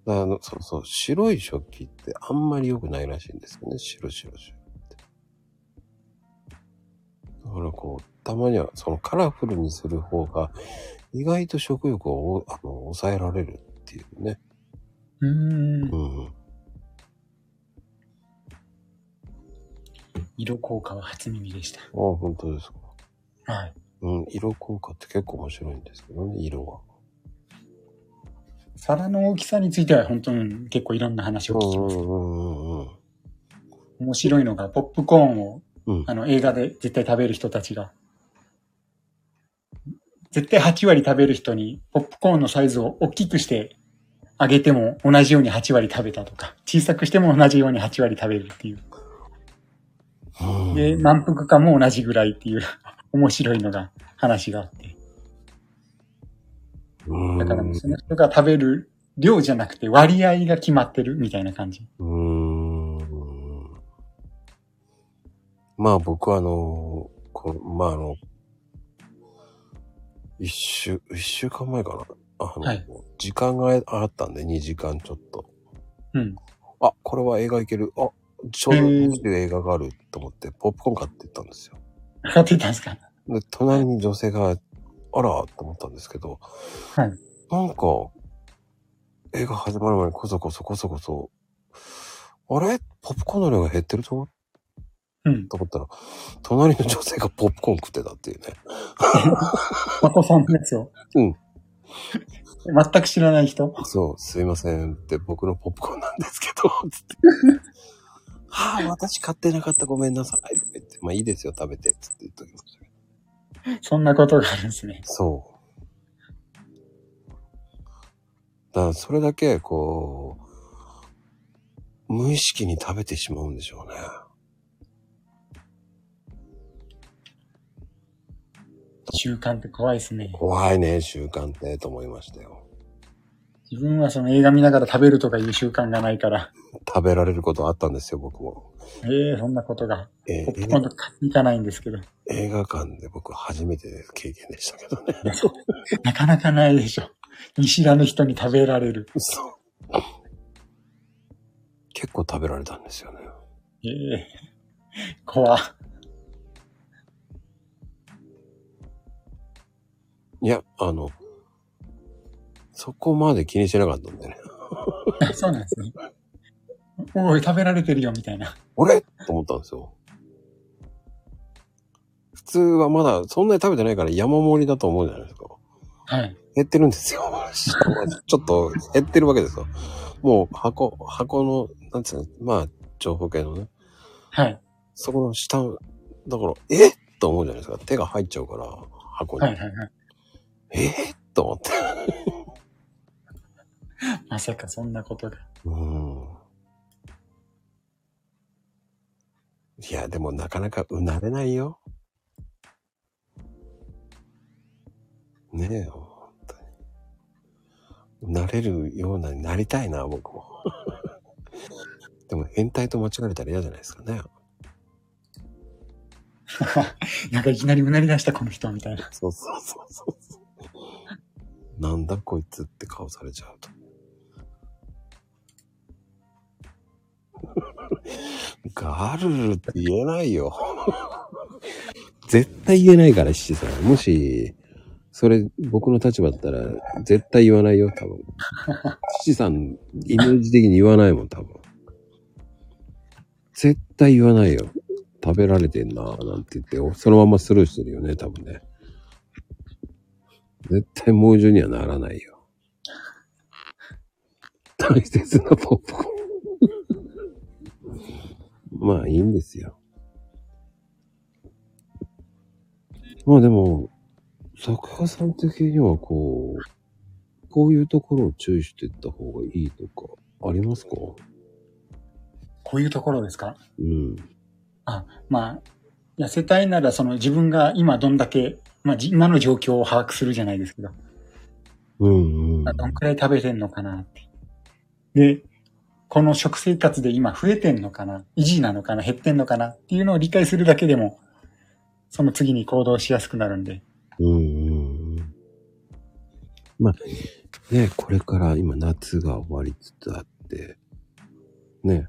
あの、そうそう、白い食器ってあんまり良くないらしいんですよね。白白白って。だからこう、たまにはそのカラフルにする方が、意外と食欲をあの抑えられるっていうね。うーんう。ん。色効果は初耳でした。ああ、本当ですか。はい。うん、色効果って結構面白いんですけどね、色は。皿の大きさについては本当に結構いろんな話を聞きます。面白いのが、ポップコーンをうん。あの映画で絶対食べる人たちが、絶対8割食べる人にポップコーンのサイズを大きくしてあげても同じように8割食べたとか、小さくしても同じように8割食べるっていう。うんで、満腹感も同じぐらいっていう面白いのが話があって。うんだからその人が食べる量じゃなくて割合が決まってるみたいな感じ。うーん。まあ僕はあの、このまああの、一週、一週間前かな。あの、はい時間があったんで、2時間ちょっと。うん。あ、これは映画行ける。あ、ちょうどへー見る映画があると思って、ポップコーン買って行ったんですよ。買ってたんですか？で、隣に女性が、あら、と思ったんですけど、はい。なんか、映画始まる前にこそこそこそこそ、あれ？ポップコーンの量が減ってるとう？ん。と思ったら、隣の女性がポップコーン食ってたっていうね。まこさんのやつを。うん。全く知らない人そう、すいませんって僕のポップコーンなんですけど、つって。はあ、私買ってなかったごめんなさい。とか言って、まあいいですよ、食べて、つって言っときました。そんなことがあるんですね。そう。だからそれだけ、こう、無意識に食べてしまうんでしょうね。習慣って怖いですね。怖いね、習慣って、と思いましたよ。自分はその映画見ながら食べるとかいう習慣がないから、食べられることあったんですよ、僕も。ええそんなことが、えーポップコーンとかいかないんですけど、映画館で僕初めて経験でしたけどね。なかなかないでしょ。見知らぬ人に食べられる。そう。結構食べられたんですよね。ええ怖いや、あの、そこまで気にしてなかったんでね。そうなんですね。おい、食べられてるよ、みたいな。俺と思ったんですよ。普通はまだそんなに食べてないから山盛りだと思うじゃないですか。はい。減ってるんですよ。ちょっと減ってるわけですよ。もう箱、箱の、なんつうの、まあ、長方形のね。はい。そこの下、だから、え？と思うじゃないですか。手が入っちゃうから、箱に。はい、はい、はい。え？と思って。まさかそんなことが。うん。いや、でもなかなかうなれないよ。ねえ、本当に。なれるようなになりたいな、僕も。でも変態と間違われたら嫌じゃないですかね。なんかいきなりうなり出したこの人みたいな。そうそうそうそうそう。なんだこいつって顔されちゃうと。ガルルって言えないよ。絶対言えないから、七さん。もし、それ僕の立場だったら絶対言わないよ、多分。七さん、イメージ的に言わないもん、多分。絶対言わないよ。食べられてんな、なんて言って、そのままスルーしてるよね、多分ね。絶対猛獣にはならないよ。大切なポップコーン。まあいいんですよ。まあでも、作家さん的にはこう、こういうところを注意していった方がいいとか、ありますか？こういうところですか？うん。まあ、痩せたいなら、その自分が今どんだけ、まあ、じ今の状況を把握するじゃないですけど、うんうん。どんくらい食べてんのかなって。で、この食生活で今増えてんのかな？維持なのかな？減ってんのかな？っていうのを理解するだけでも、その次に行動しやすくなるんで。うんうんうん。まあ、ね、これから今夏が終わりつつあって、ね、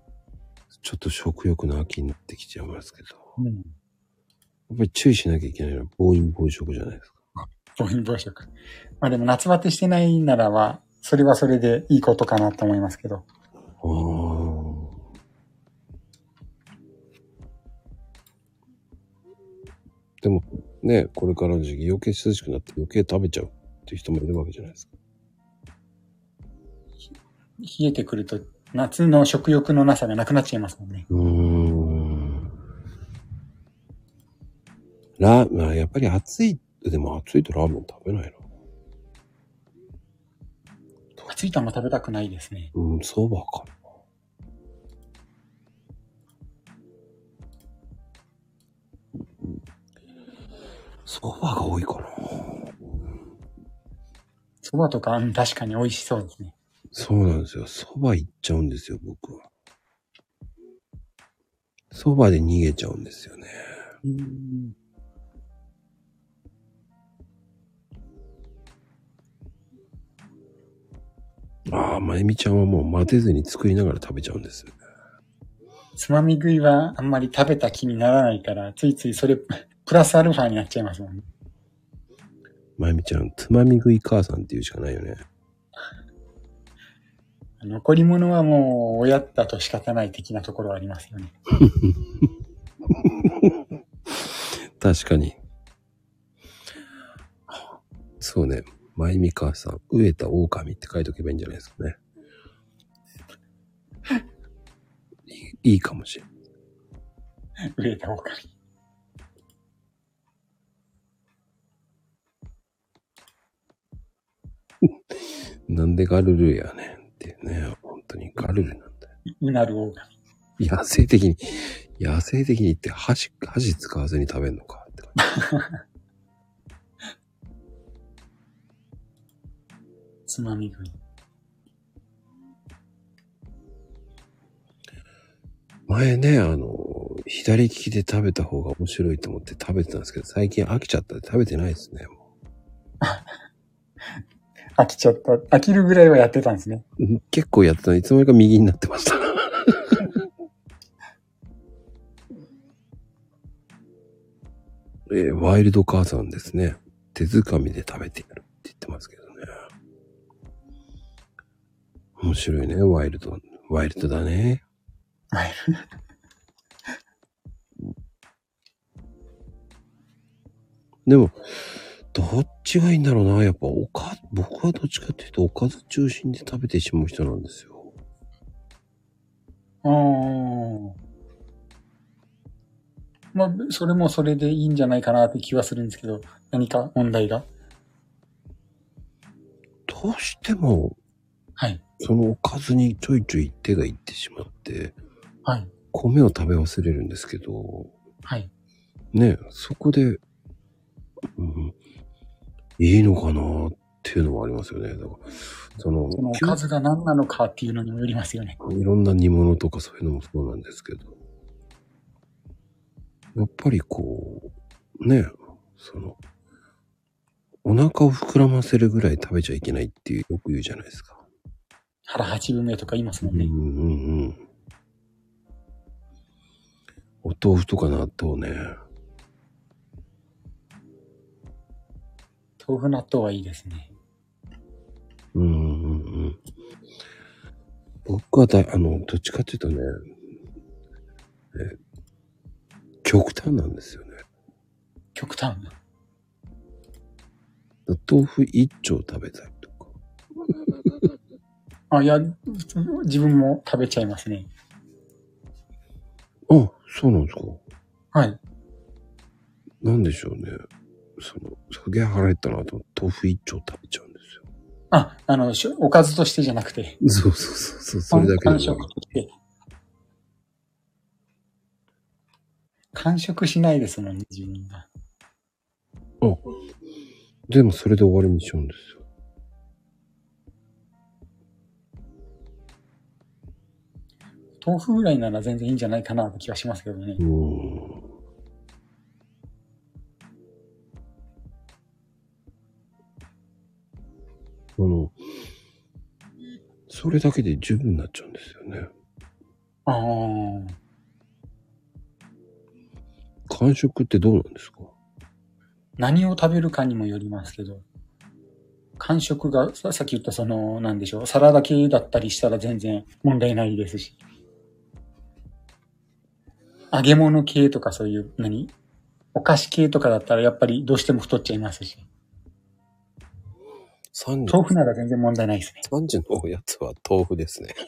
ちょっと食欲の秋になってきちゃいますけど、うん。やっぱり注意しなきゃいけないのは暴飲暴食じゃないですか。暴飲暴食。まあでも夏バテしてないならは、それはそれでいいことかなと思いますけど。でもね、これからの時期余計涼しくなって余計食べちゃうっていう人もいるわけじゃないですか。冷えてくると、夏の食欲のなさがなくなっちゃいますもんね。うーん。ラー、まあやっぱり暑い、でも暑いとラーメン食べないな。暑いとあんま食べたくないですね。うん、そばかな。そばが多いかな。蕎麦とか、うん確かに美味しそうですね。そうなんですよ。そば行っちゃうんですよ、僕は。そばで逃げちゃうんですよね。うん。ああ、まゆみちゃんはもう待てずに作りながら食べちゃうんです。つまみ食いはあんまり食べた気にならないから、ついついそれ、プラスアルファになっちゃいますもんね。まゆみちゃん、つまみ食い母さんっていうしかないよね。残り物はもう親だと仕方ない的なところはありますよね。確かに。そうね。まゆみ母さん、飢えた狼って書いとけばいいんじゃないですかね。いいいいかもしれん。植えた狼。なんでガルルやねんってね。本当にガルルなんだよ。うなる狼。野生的に、野生的に言って箸、箸使わずに食べんのか？って感つまみ食い。じ。前ね、あの、左利きで食べた方が面白いと思って食べてたんですけど、最近飽きちゃったんで食べてないですね。も 飽きちゃった。飽きるぐらいはやってたんですね。う結構やってたいつの間にか右になってました。えーワイルド母さんですね。手づかみで食べてやるって言ってますけどね。面白いね、ワイルド。ワイルドだね。はい。でも、どっちがいいんだろうな。やっぱおか、僕はどっちかっていうとおかず中心で食べてしまう人なんですよ。あーまあ、それもそれでいいんじゃないかなって気はするんですけど、何か問題が？どうしても、はい。そのおかずにちょいちょい手がいってしまって、はい。米を食べ忘れるんですけど、はい。ね、そこで、うん、いいのかなっていうのもありますよね。だから、その、そのおかずが何なのかっていうのにもよりますよね。いろんな煮物とかそういうのもそうなんですけど、やっぱりこう、ね、その、お腹を膨らませるぐらい食べちゃいけないっていうよく言うじゃないですか。腹八分目とか言いますもんね。うんうんうん。お豆腐とか納豆ね。豆腐納豆はいいですね。うんうんうん。僕はだい、あの、どっちかっていうとね、え極端なんですよね。極端？豆腐一丁食べたいとか。あ、いや、自分も食べちゃいますね。あ、そうなんですか。はい。なんでしょうね。その、すげえ腹減ったなと、豆腐一丁食べちゃうんですよ。あ、あの、しょおかずとしてじゃなくて、そうそうそうそう、それだけ完食として。完食しないですもんね、自分が。でもそれで終わりにしちゃうんですよ。豆腐ぐらいなら全然いいんじゃないかなって気がしますけどねう。ーん。あの、それだけで十分になっちゃうんですよね。ああ。完食ってどうなんですか？何を食べるかにもよりますけど、完食が、ささっき言ったその、なんでしょう、サラダ系だったりしたら全然問題ないですし。揚げ物系とかそういう、何？お菓子系とかだったらやっぱりどうしても太っちゃいますし。?3 時、豆腐なら全然問題ないですね。3時のおやつは豆腐ですね。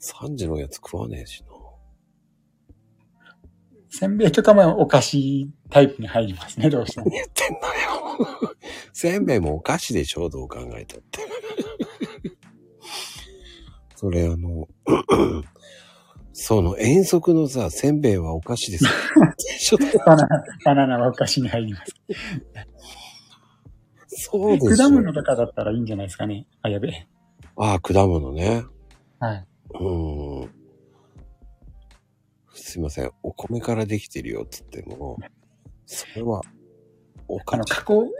3時のおやつ食わねえしな。せんべいとかもお菓子タイプに入りますね、どうしても。何言ってんのよ。せんべいもお菓子でしょどう考えたって。それあの、その遠足のさ、せんべいはお菓子です バナナ、バナナはお菓子に入ります。そうです果物よ。とかだったらいいんじゃないですかね。あ、やべえ。ああ、果物ね。はい。うーん。すいません。お米からできてるよっつっても、それは、おあの、菓子。加工、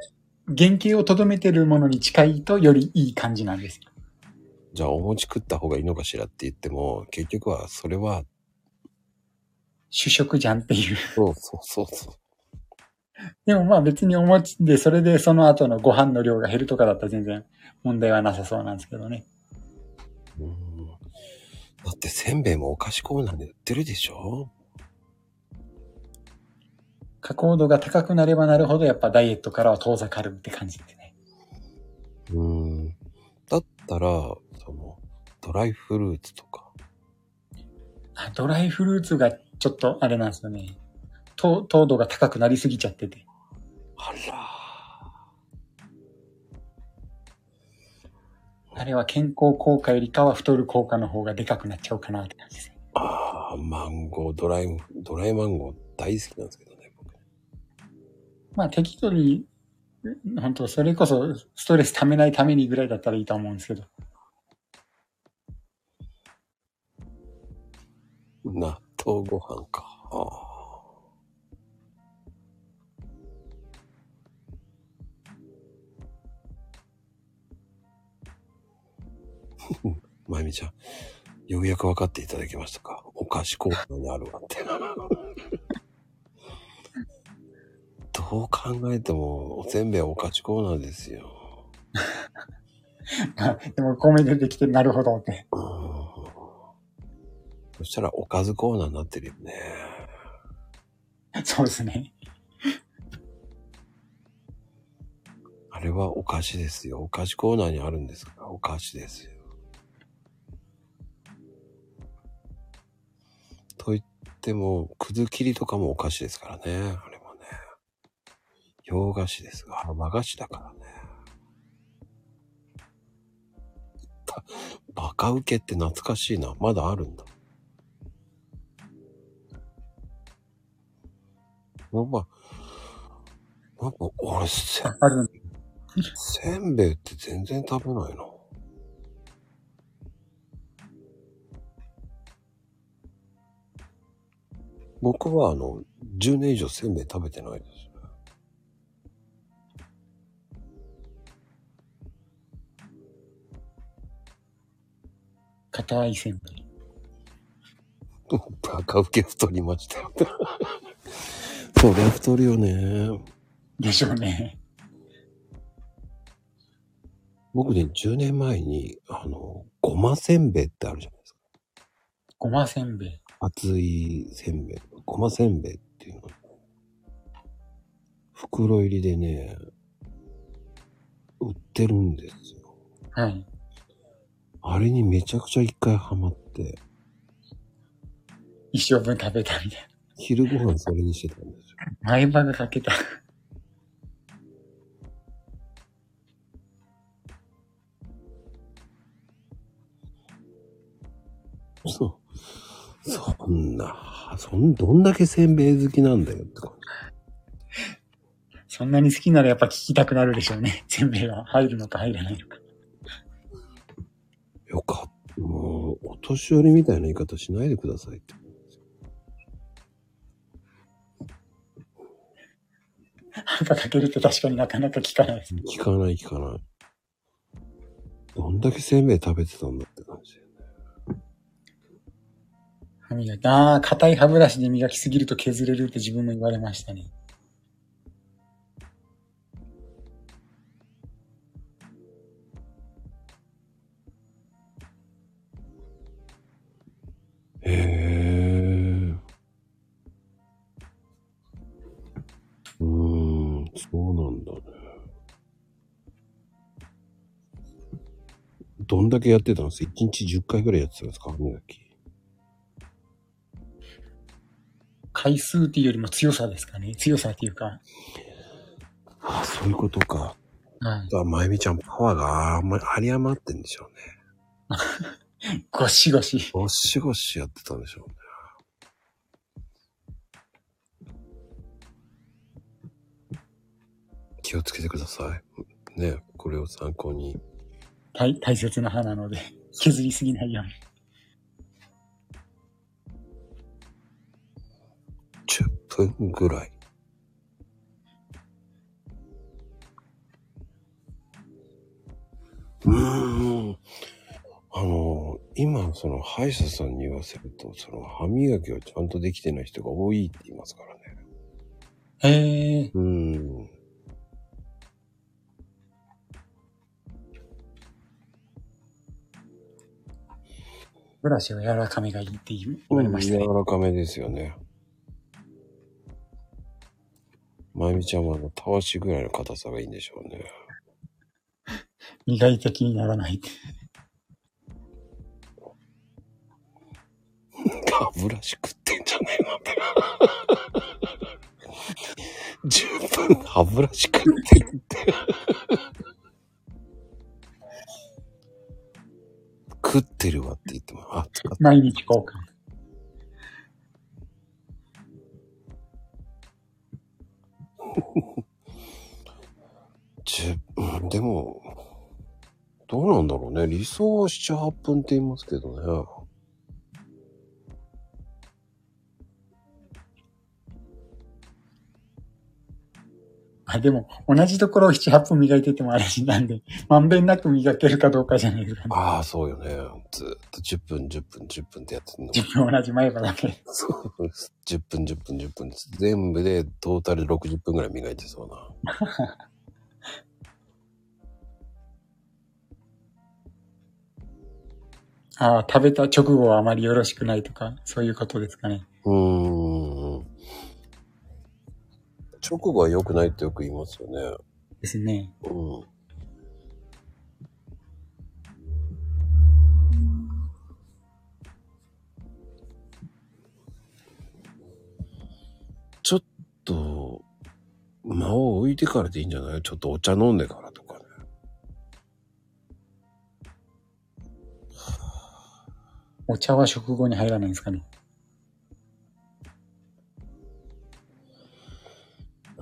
原型をとどめてるものに近いとよりいい感じなんですよ。じゃあお餅食った方がいいのかしらって言っても、結局はそれは、主食じゃんっていう。そうそうそうそう。でもまあ別にお餅で、それでその後のご飯の量が減るとかだったら全然問題はなさそうなんですけどね。うんだってせんべいもお菓子コーナーで売ってるでしょ？加工度が高くなればなるほどやっぱダイエットからは遠ざかるって感じですね。うん。だったら、ドライフルーツとか。あドライフルーツがちょっとあれなんですよね。糖糖度が高くなりすぎちゃってて。あらあれは健康効果よりかは太る効果の方がでかくなっちゃうかなって感じですね。ああ、マンゴー、ドライ、ドライマンゴー大好きなんですけどね、僕。まあ適度に、本当それこそストレス溜めないためにぐらいだったらいいと思うんですけど。納豆ご飯か。ああ まゆみちゃん、ようやく分かっていただけましたか？お菓子コーナーにあるわって。どう考えても、おせんべいはお菓子コーナーですよ。ま あでも米出てきてなるほどって。うんそしたらおかずコーナーになってるよね。そうですね。あれはお菓子ですよ。お菓子コーナーにあるんですから、お菓子ですよ。と言っても、くず切りとかもお菓子ですからね。あれもね。洋菓子ですが、あ和菓子だからね。たバカウケって懐かしいな。まだあるんだ。なんか、なんか、俺、せあるんせんべいって全然食べないな。僕はあの、10年以上せんべい食べてないですね。硬いせんべい。バカウケ太りましたよ。そりゃ太るよね。でしょうね。僕ね、10年前に、あの、ごませんべいってあるじゃないですか。ごませんべい。熱いせんべい。ごませんべいっていうの。袋入りでね、売ってるんですよ。はい。あれにめちゃくちゃ一回ハマって、一生分食べたみたいな。昼ご飯それにしてたんですよ。前歯がかけた。そう。そそんな、そん、どんだけせんべい好きなんだよって感そんなに好きならやっぱ聞きたくなるでしょうね。せんべいは入るのか入らないのか。じ。よかった。もう、お年寄りみたいな言い方しないでくださいって。歯がかけるって確かになかなか聞かないです。聞かない聞かない。どんだけせんべい食べてたんだって感じだよね。歯磨き。ああ、硬い歯ブラシで磨きすぎると削れるって自分も言われましたね。へえ。どんだけやってたんですか ?1 日10回ぐらいやってたんですか？歯磨き。回数っていうよりも強さですかね。強さっていうか。ああ、そういうことか。はい。あ、まゆみちゃん、パワーがあんまり有り余ってんでしょうね。ゴシゴシ。ゴシゴシやってたんでしょうね。気をつけてください。ね、これを参考に。大大切な歯なので、削りすぎないように。10分ぐらい。うーん。あの、今、その歯医者さんに言わせると、その歯磨きをちゃんとできてない人が多いって言いますからね。へえ。うーん。ブラシは柔らかめがいいって言われましたね。柔らかめですよね。まゆみちゃんはあの、たわしぐらいの硬さがいいんでしょうね。磨いた気にならないって。歯ブラシ食ってんじゃねえのって。十分歯ブラシ食ってるって。毎日交換。十うん、でも、どうなんだろうね。理想は7、8分って言いますけどね。あ、でも、同じところを7、8分磨いててもあれなんで、まんべんなく磨けるかどうかじゃないですかね。ああ、そうよね。ずーっと10分、10分、10分ってやってるの。自分同じ前歯だけ。そうです。10分、10分、10分。全部でトータルで60分ぐらい磨いてそうな。ああ、食べた直後はあまりよろしくないとか、そういうことですかね。うーん。直後は良くないってよく言いますよね。ですね。うん。ちょっと、間を置いてからでいいんじゃない？ちょっとお茶飲んでからとかね。お茶は食後に入らないんですかね。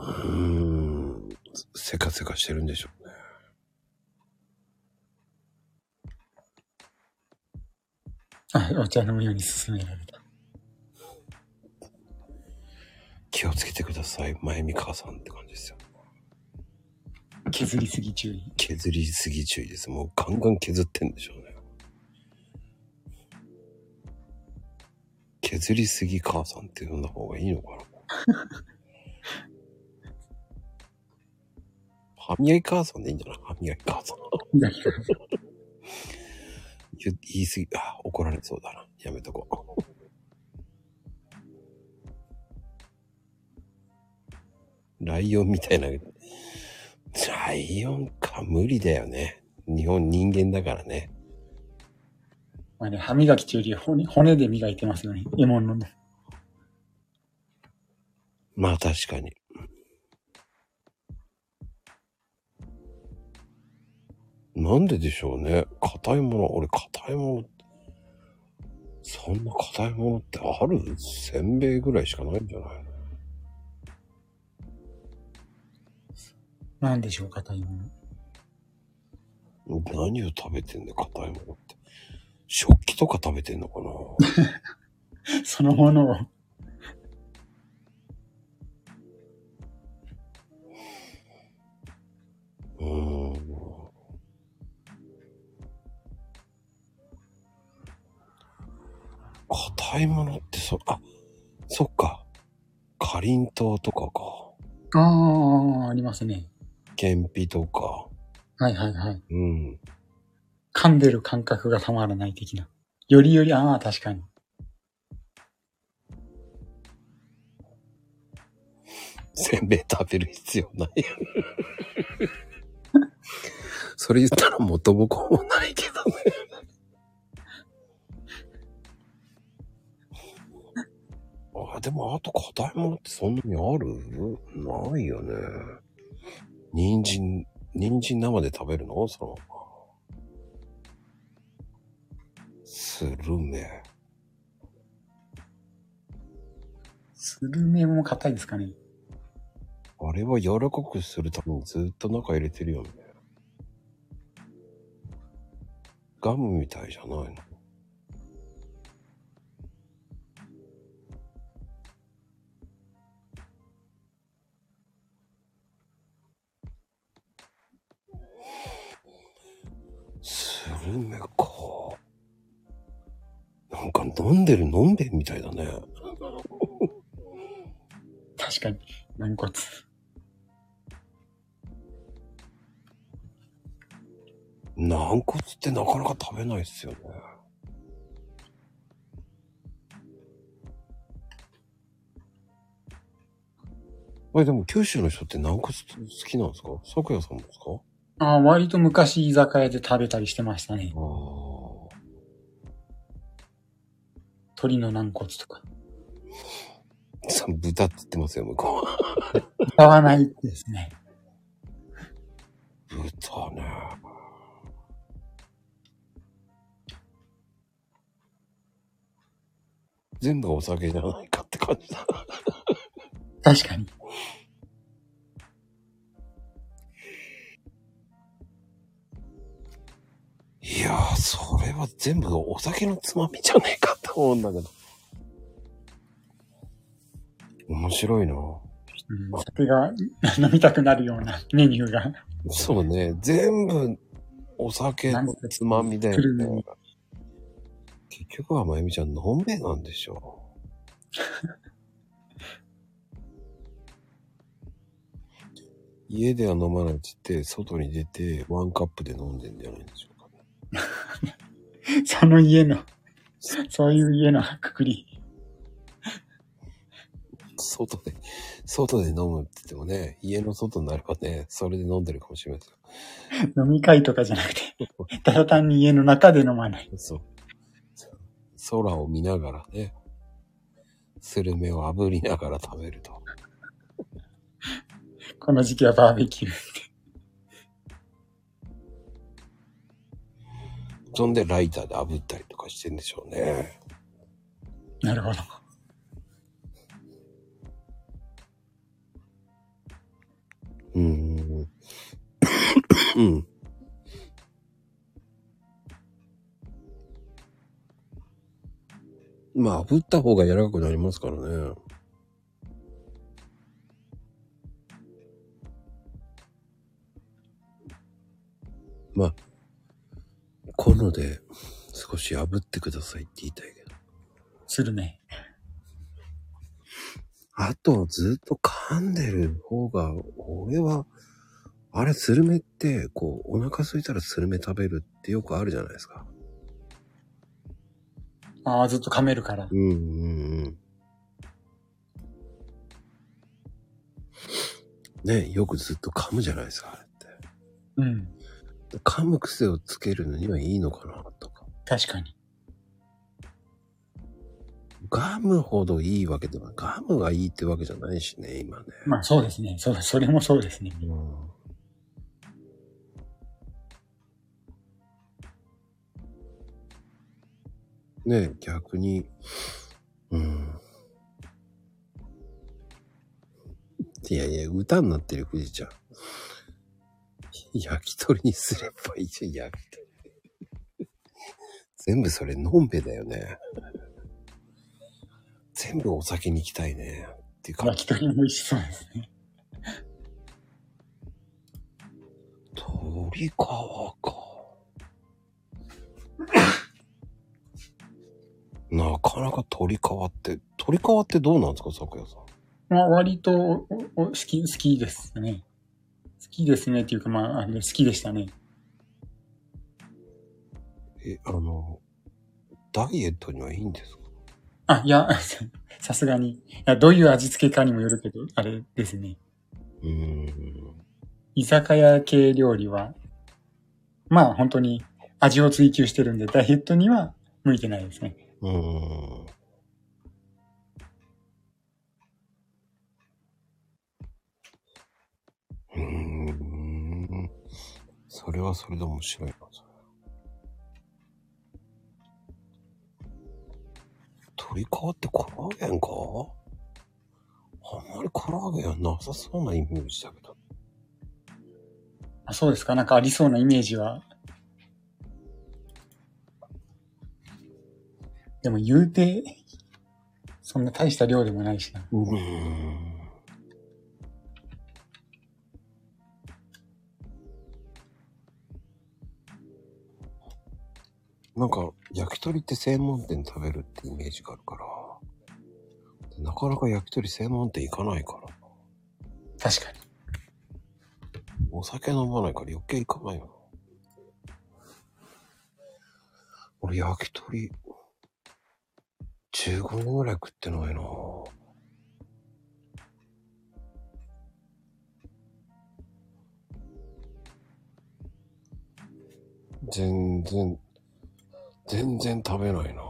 うーん。せかせかしてるんでしょうね。あ、お茶飲むように勧められた。気をつけてください。まゆみ母さんって感じですよ。削りすぎ注意。削りすぎ注意です。もうガンガン削ってんでしょうね。削りすぎ母さんって呼んだ方がいいのかな？歯磨き母さんでいいんじゃない？歯磨き母さん。言言い過ぎ、あ、怒られそうだな。やめとこう。ライオンみたいな。ライオンか、無理だよね。日本人間だからね。まあね、歯磨き中より骨骨で磨いてますよね。獲物の。まあ確かに。なんででしょうね。硬いもの、俺硬いもの、そんな硬いものってある？せんべいぐらいしかないんじゃないなんでしょう、硬いもの。の何を食べてんだよ、硬いものって。食器とか食べてんのかな？そのものを。うーん。硬いものってそ、あ、そっか。かりんとうとかか。ああ、ありますね。けんぴとか。はいはいはい。うん。噛んでる感覚がたまらない的な。よりより、ああ、確かに。せんべい食べる必要ない。それ言ったら元も子もないけどね。あ、でもあと硬いものってそんなにある？ないよね。人参、人参生で食べるの？その。スルメ。スルメも硬いですかね？あれは柔らかくするためにずっと中入れてるよね。ガムみたいじゃないの？ルメか。なんか飲んでる飲んべんみたいだね。確かに。軟骨。軟骨ってなかなか食べないっすよね。あれでも九州の人って軟骨好きなんですか？咲夜さんですか？ああ、割と昔居酒屋で食べたりしてましたね。ああ。鶏の軟骨とか。さ豚って言ってますよ、向こうは。使わないですね。豚ね。全部お酒じゃないかって感じだ。確かに。いやー、それは全部お酒のつまみじゃねえかって思うんだけど。面白いな。うん、酒が 飲みたくなるようなメニューが。そうね、全部お酒のつまみだよね。結局はまゆみちゃん、のんべえなんでしょ 家では飲まないって言って、外に出て、ワンカップで飲んでんじゃないんでしょ。その家の、そういう家のくくり。外で、外で飲むって言ってもね、家の外になればね、それで飲んでるかもしれない。飲み会とかじゃなくて、ただ単に家の中で飲まない。そう。空を見ながらね、スルメを炙りながら食べると。この時期はバーベキュー。そんでライターで炙ったりとかしてんでしょうね。なるほど。うん。うん。まあ、炙った方が柔らかくなりますからね。まあ、コノで少し炙ってくださいって言いたいけど。するね。あと、ずっと噛んでる方が、俺は、あれ、スルメって、こう、お腹空いたらスルメ食べるってよくあるじゃないですか。ああ、ずっと噛めるから。うんうんうん。ねよくずっと噛むじゃないですか、あれって。うん。噛む癖をつけるのにはいいのかな、とか。確かに。ガムほどいいわけでは、ガムがいいってわけじゃないしね、今ね。まあそうですね。そう、それもそうですね。うんね、逆に、うん。いやいや、歌になってる、富士ちゃん。焼き鳥にすればいいじゃん、焼き鳥。全部それ、のんべだよね。全部お酒に行きたいね。っていうか、焼き鳥も美味しそうですね。鳥川か。なかなか鳥川って、鳥川ってどうなんですか、咲夜さん。まあ、割とおお好き、好きですね。好きですねっていうか、まあ、あの好きでしたね。え、あの、ダイエットにはいいんですか？あ、いや、さすがに。いや、どういう味付けかにもよるけど、あれですね。うーん。居酒屋系料理は、まあ本当に味を追求してるんで、ダイエットには向いてないですね。うーん。それはそれで面白いな。鶏皮ってコラーゲンか？あんまりコラーゲンはなさそうなイメージだけど。あそうですか？なんかありそうなイメージは。でも言うて、そんな大した量でもないしな。うーん。なんか、焼き鳥って専門店食べるってイメージがあるから、なかなか焼き鳥専門店行かないから、確かに。お酒飲まないから余計行かないよな。俺焼き鳥、15年ぐらい食ってないな全然、全然食べないな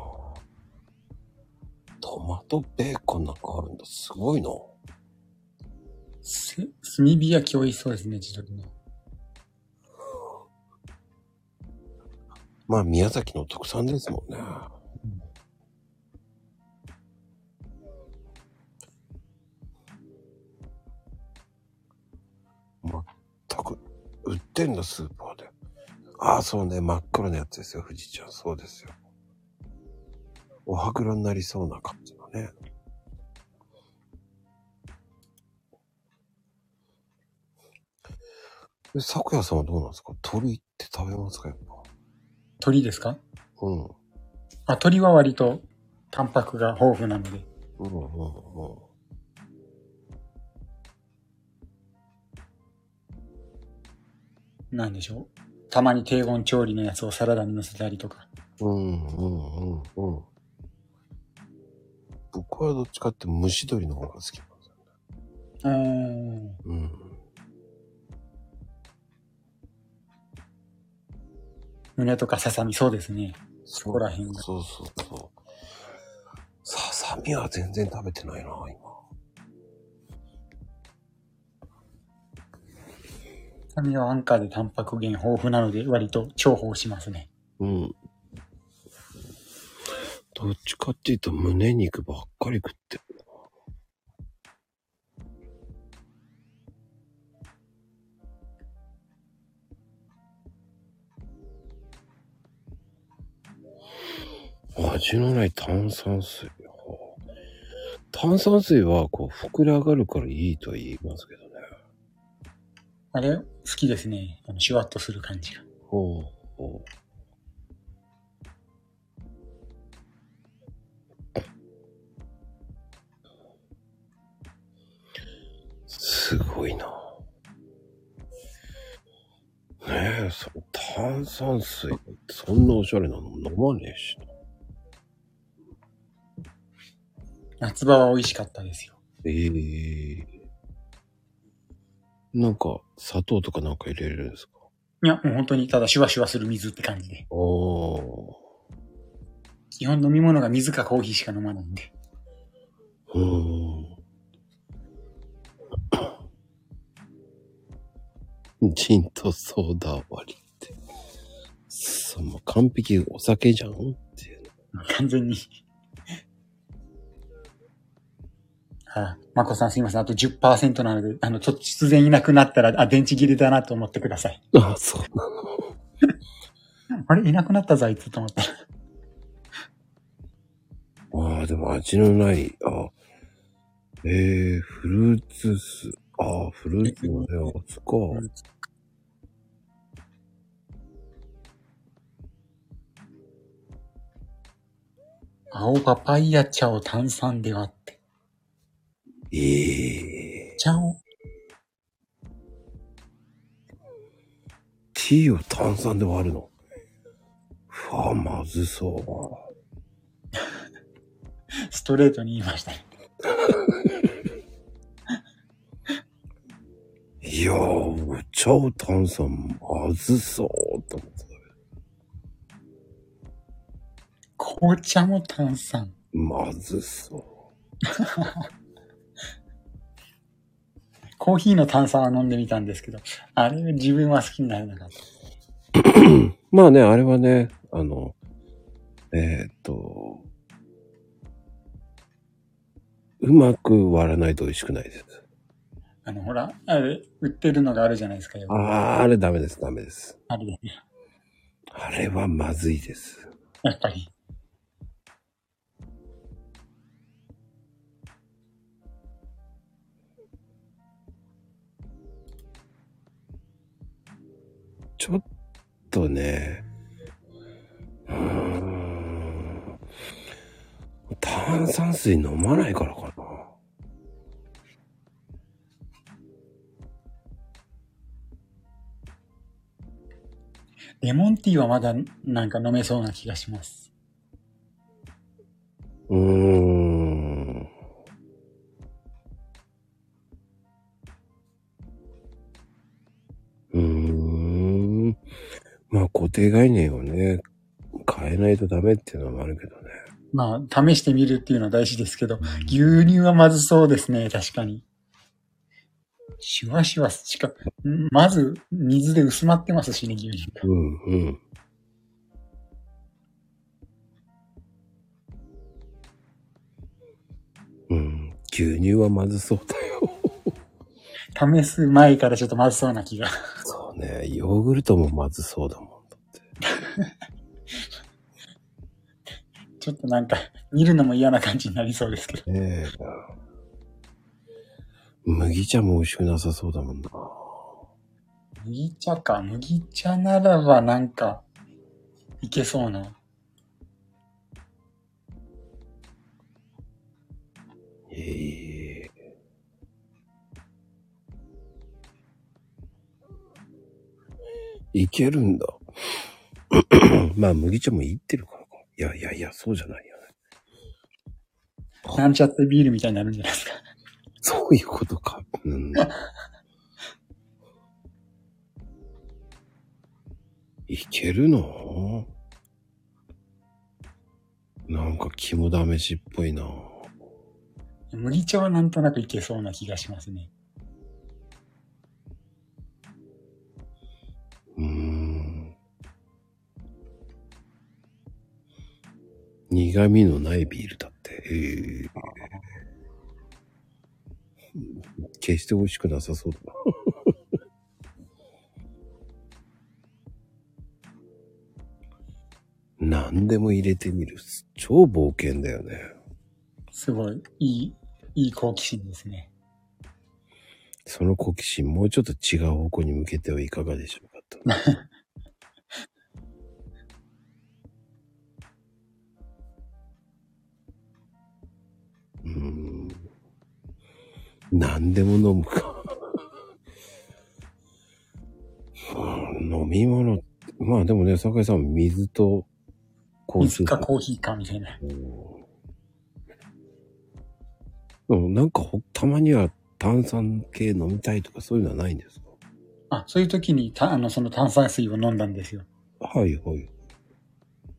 トマトベーコンなんかあるんだ。すごいな。せ炭火焼き美味しそうですね、自撮りの。まあ宮崎の特産ですもんね。全く、売ってんだ、スーパーで。ああ、そうね、真っ黒なやつですよ、富士ちゃん。そうですよ。お歯黒になりそうな感じのね。え、咲夜さんはどうなんですか？鳥って食べますか？やっぱ。鳥ですか？うん。あ、鳥は割とタンパクが豊富なので。うんうんうん。なんでしょう？たまに低温調理のやつをサラダに乗せたりとか。うんうんうんうん。僕はどっちかって蒸し鶏の方が好きなんですよね。うーん。うん。胸とかささみ、そうですね。そこら辺がそうそうそう。ささみは全然食べてないな、今。ささみは安価でタンパク源豊富なので割と重宝しますね。うん。どっちかっていうと胸肉ばっかり食ってる。味のない炭酸水。炭酸水はこう膨れ上がるからいいとは言いますけど。あれ、好きですね。あの、シュワッとする感じが。ほうほう。すごいな。ねえ、そ炭酸水、そんなおしゃれなの飲まねえしな。夏場は美味しかったですよ。ええなんか、砂糖とかなんか入れれるんですか？いや、もう本当にただシュワシュワする水って感じで。おー。基本飲み物が水かコーヒーしか飲まないんで。うーん。ジンとソーダ割りって。そう、もう完璧お酒じゃん？っていう。完全に。あ、まこさんすいません。あと10%なので、あの、突然いなくなったら、あ、電池切れだなと思ってください。あ、そうなの。あれいなくなったぞ、あいつと思ったら。ああ、でも味のない、あえー、フルーツス、ああ、フルーツのね、おつか。青パパイヤ茶を炭酸で割って。ええ茶を、ティーを炭酸で割るの？ふわ、まずそう。ストレートに言いましたね。いやー、お茶を炭酸まずそうと思って紅茶も炭酸。ど。まずそう。コーヒーの炭酸は飲んでみたんですけど、あれ自分は好きにならなかった。まあね、あれはね、あの、えーっと、うまく割らないと美味しくないです。あの、ほら、あれ、売ってるのがあるじゃないですかよ。ああ、あれダメです、ダメです。あれ。あれはまずいです。やっぱり。ちょっとね、うーん、炭酸水飲まないからかな。レモンティーはまだなんか飲めそうな気がします。うーん。まあ固定概念をね、変えないとダメっていうのはあるけどね。まあ、試してみるっていうのは大事ですけど、牛乳はまずそうですね、確かに。シュワシュワ、しか、んまず、水で薄まってますしね、牛乳が。うんうん。うん。牛乳はまずそうだよ。試す前からちょっとまずそうな気が。そうね。ヨーグルトもまずそうだもん。だって。ちょっとなんか、見るのも嫌な感じになりそうですけど。ねえ。麦茶も美味しくなさそうだもんな。麦茶か。麦茶ならばなんか、いけそうな。ええいけるんだ。まあ麦茶もいってるからか。いやいやいや、そうじゃないよね。なんちゃってビールみたいになるんじゃないですか。そういうことか。うん。いけるの？なんか肝試しっぽいな。麦茶はなんとなくいけそうな気がしますね。苦味のないビールだって。へえ決して美味しくなさそうだな。何でも入れてみる。超冒険だよね。すごい、いい、いい好奇心ですね。その好奇心、もうちょっと違う方向に向けてはいかがでしょうかと。うーん。何でも飲むか。うん飲み物、まあでもね、酒井さん、水とコーヒー水かコーヒーかみたいな。うん、なんかほたまには炭酸系飲みたいとかそういうのはないんですか？あ、そういう時にた、あの、その炭酸水を飲んだんですよ。はいはい。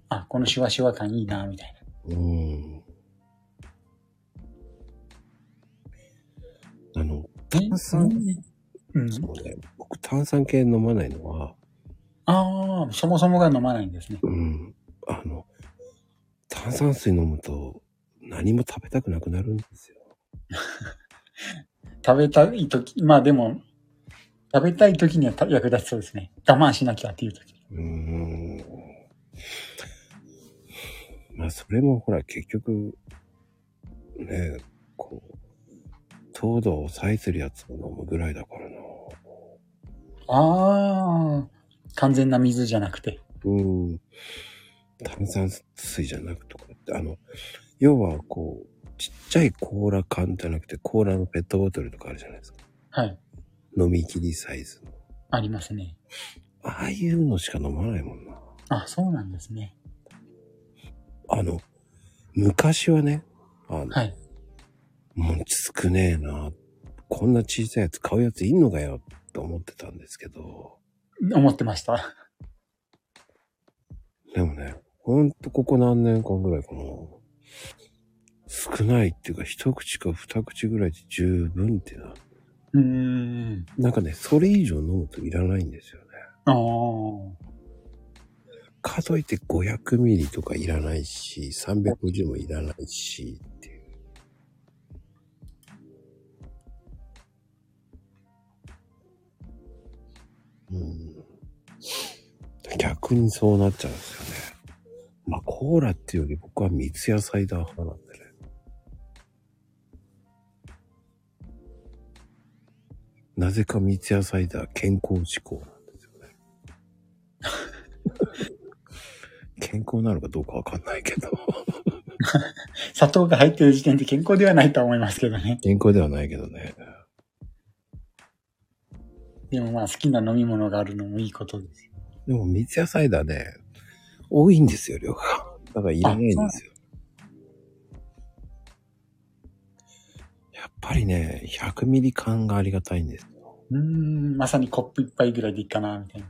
あ、このシュワシュワ感いいな、みたいな。うん。あの、え炭酸、うん。そうね。僕炭酸系飲まないのは、ああ、そもそもが飲まないんですね。うん。あの、炭炭酸水飲むと何も食べたくなくなるんですよ。食べたいとき、まあでも、食べたいときにはた役立ちそうですね。我慢しなきゃっていうとき。うーん。まあそれもほら結局、ねこう、糖度を抑えてるやつを飲むぐらいだからな。ああ、完全な水じゃなくて。うん。炭酸水じゃなくとかって、あの、要はこう、ちっちゃいコーラ缶じゃなくて、コーラのペットボトルとかあるじゃないですか。はい。飲み切りサイズの。ありますね。ああいうのしか飲まないもんな。あ、そうなんですね。あの、昔はね、あの、はい。もう少ねえな。こんな小さいやつ買うやついんのかよって思ってたんですけど、思ってました。でもね、ほんとここ何年間ぐらいかな。少ないっていうか、一口か二口ぐらいで十分ってな。うーん。なんかね、それ以上飲むといらないんですよね。ああ。かといって500ミリとかいらないし、350もいらないし、う。うん。逆にそうなっちゃうんですよね。まあ、コーラっていうより僕は三ツ矢サイダー派なんでね。なぜか三ツ矢サイダー健康志向なんですよね。健康なのかどうかわかんないけど。砂糖が入ってる時点で健康ではないとは思いますけどね。健康ではないけどね。でもまあ好きな飲み物があるのもいいことですよ。でも三ツ矢サイダーね、多いんですよ、量が。だからいらないんですよ。やっぱりね、100ミリ缶がありがたいんですよ。うーん、まさにコップ一杯ぐらいでいいかな、みたいな。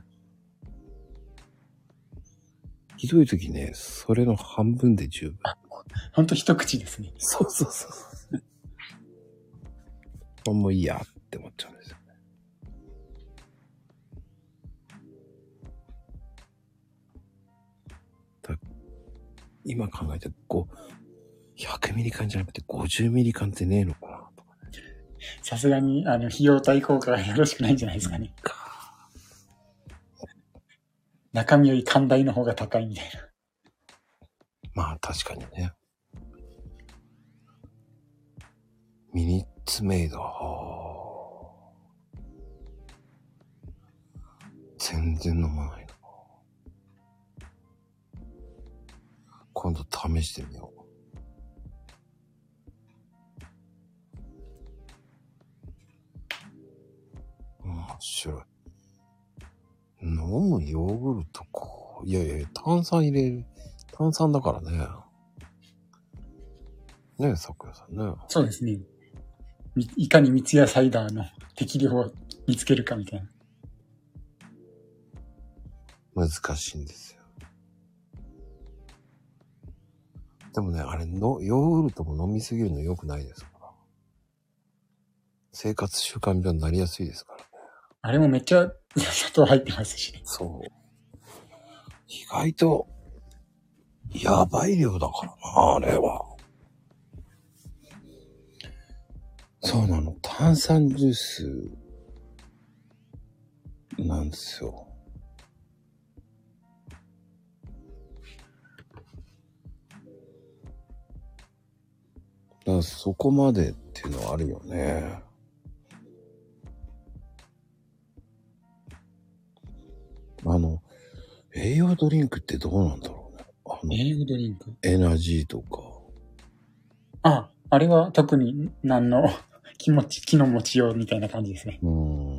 ひどい時ね、それの半分で十分。ほんと一口ですね。そうそうそう。もういいやって思っちゃう今考えて、こう、100ミリ缶じゃなくて50ミリ缶ってねえのかなとかね。さすがに、あの、費用対効果がよろしくないんじゃないですかね。中身より寛大の方が高いみたいな。まあ確かにね。ミニッツメイド。はあ全然飲まない今度試してみよう。面白い。飲むヨーグルトか。いやいや、炭酸入れる。炭酸だからね。ねえ、桜さんね。そうですね。みいかに三ツ矢サイダーの適量を見つけるかみたいな。難しいんですよ。でもね、あれの、ヨーグルトも飲みすぎるの良くないですから。生活習慣病になりやすいですからね。あれもめっちゃ砂糖入ってますしね。そう。意外と、やばい量だからな、あれは。そうなの。炭酸ジュース、なんですよ。だからそこまでっていうのはあるよね。あの、栄養ドリンクってどうなんだろうね。あの、栄養ドリンク？エナジーとか。あ、あれは特に何の 気持ち、気の持ちようみたいな感じですね。うーん。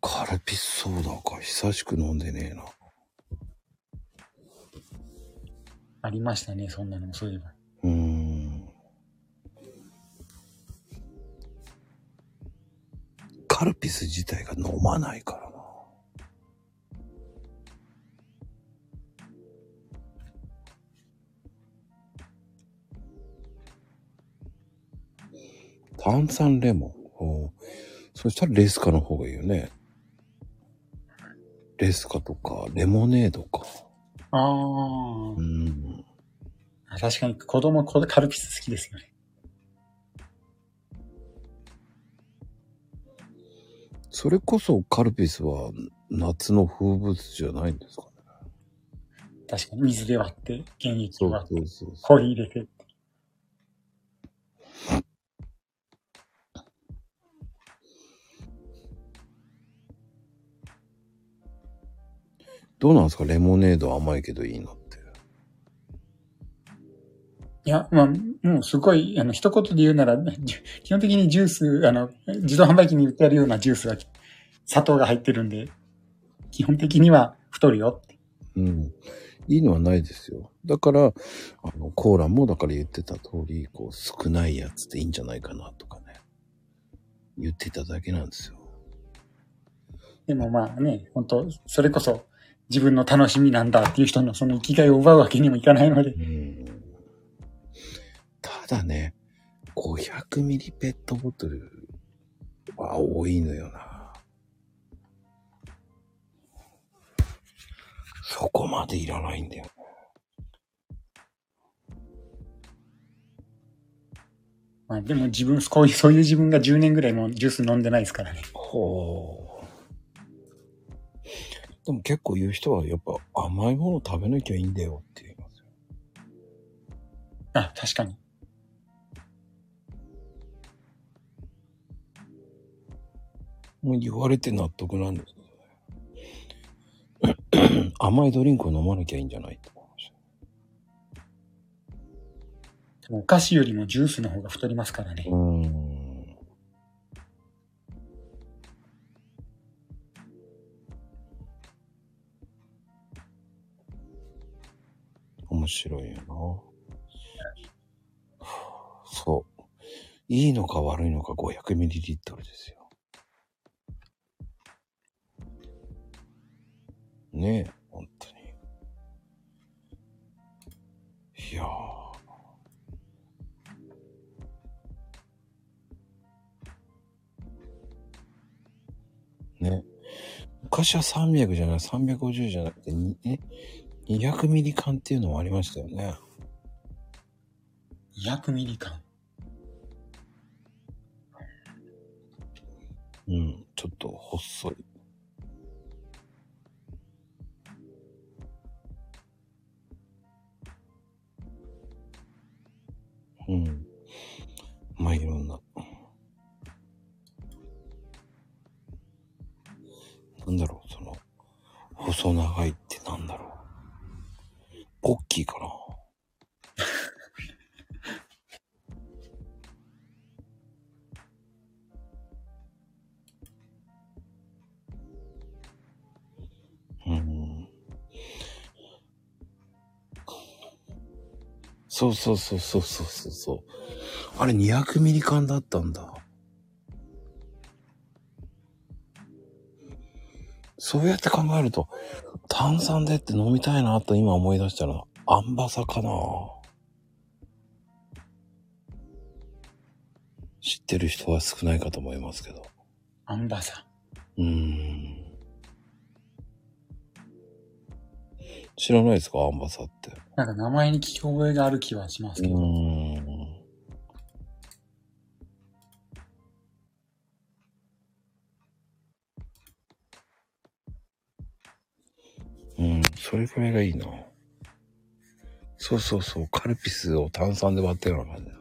カルピスソーダか。久しく飲んでねえな。ありましたね、そんなのもそういえば。うん。カルピス自体が飲まないからな。炭酸レモン。おそしたらレスカの方がいいよね。レスカとか、レモネードか。あうん。あ。確かに子供こカルピス好きですよね。それこそカルピスは夏の風物詩じゃないんですかね。確かに水で割って、原液そうを割って、そうそうそ氷入れて。どうなんですか？レモネード甘いけどいいのって。いや、まあ、もうすごい、あの、一言で言うなら、じ基本的にジュース、あの、自動販売機に売ってあるようなジュースは砂糖が入ってるんで、基本的には太るよって。うん。いいのはないですよ。だから、あの、コーラもだから言ってた通り、こう、少ないやつでいいんじゃないかなとかね。言ってただけなんですよ。でもまあね、本当それこそ自分の楽しみなんだっていう人のその生きがいを奪うわけにもいかないのでう、ん。ただね、500ミリペットボトルは多いのよな。そこまでいらないんだよ。まあでも自分、こういう、そういう自分が10年ぐらいのジュース飲んでないですからね。ほう。でも結構言う人はやっぱ甘いもの食べなきゃいいんだよって言いますよ。あ、確かに。もう言われて納得なんですけどね。甘いドリンクを飲まなきゃいいんじゃないって思いましでもお菓子よりもジュースの方が太りますからねた。。うーん。面白いよな。そう。いいのか悪いのか 500ml ですよ。ねえ、本当に。いやー。ね。昔は300じゃない、350じゃなくて、にえ？200ミリ缶っていうのもありましたよね。200ミリ缶。うん、ちょっと細い。うん。まあ、いろんな。なんだろう、その、細長いってなんだろう。ポッキーかな。うん。そうそうそうそうそうそうそう。あれ200ミリ缶だったんだ。そうやって考えると、炭酸でって飲みたいなと今思い出したら、アンバサかな知ってる人は少ないかと思いますけど。アンバサ。うーん。知らないですか？アンバサって。なんか名前に聞き覚えがある気はしますうけど。ーん。うん、それくらいがいいな。そうそうそう、カルピスを炭酸で割ったような感じだ。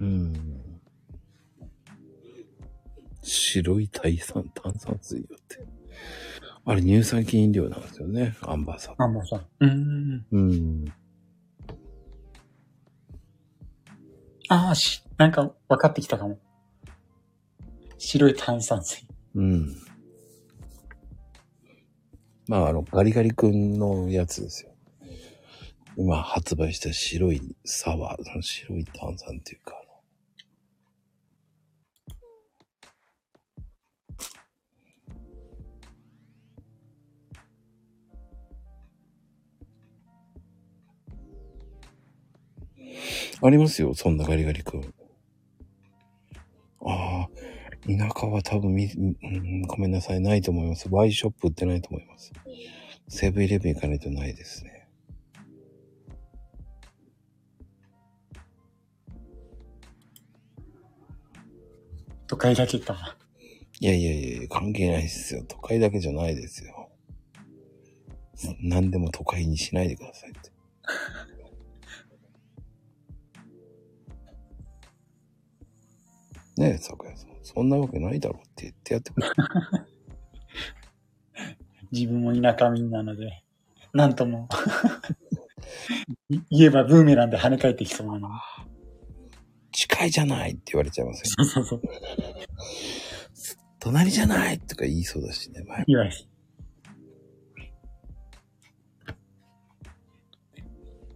うん。白い炭酸、炭酸水よって。あれ乳酸菌飲料なんですよね、アンバサ。アンバサ。うーん。うん。ああ、し、なんか分かってきたかも。白い炭酸水。うん。まあ、あの、ガリガリ君のやつですよ。今発売した白いサワー、その白い炭酸っていうか、ありますよ、そんなガリガリ君。ああ、田舎は多分み、うん、ごめんなさい、ないと思います。ワイショップ売ってないと思います。セブンイレブン行かないとないですね。都会だけか。いやいやいや、関係ないですよ。都会だけじゃないですよ。何でも都会にしないでくださいって。ねえ、桜井さん。そんなわけないだろうって言ってやってくれ。自分も田舎民なので、なんとも。い言えばブーメランで跳ね返ってきそうなの。近いじゃないって言われちゃいますよ。そうそうそう。隣じゃないとか言いそうだしね。前言わ。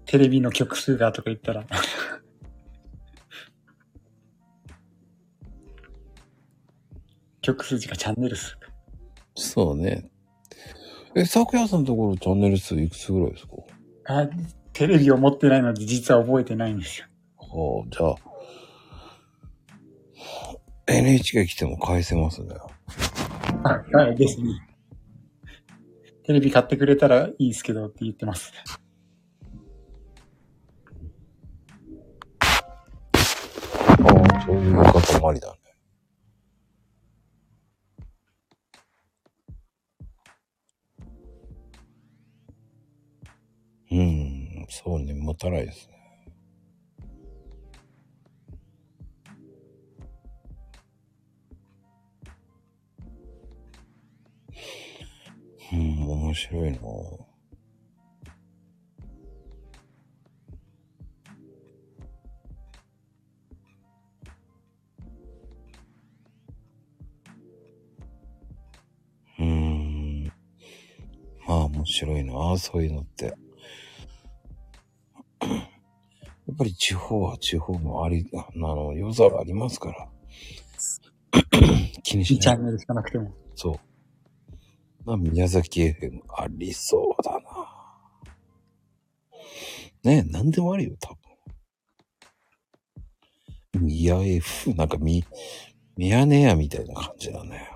テレビの曲数がとか言ったら、曲数字がチャンネル数。そうね。え、昨夜さんのところチャンネル数いくつぐらいですか？あ、テレビを持ってないので実は覚えてないんですよ。はあ、じゃあ、NHK 来ても返せますね。はい、はい、ですね。テレビ買ってくれたらいいですけどって言ってます。ああ、そういう方もありだね。うん、そうね、持たないですね。うん、面白いなうん。まあ面白いなそういうのって。っぱり地方は地方もあり、あの、良さがありますから。気にし2チない。ャンネルしかなくても。そう。まあ、宮崎 FM ありそうだな。ねえ、なんでもあるよ、多分。宮 F、なんかみ、宮根屋みたいな感じだね。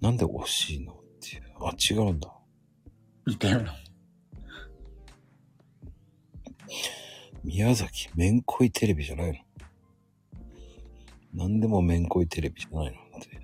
なんで惜しいの？っていう。あ、違うんだ。似たような。宮崎めんこいテレビじゃないのなんでもめんこいテレビじゃないのって。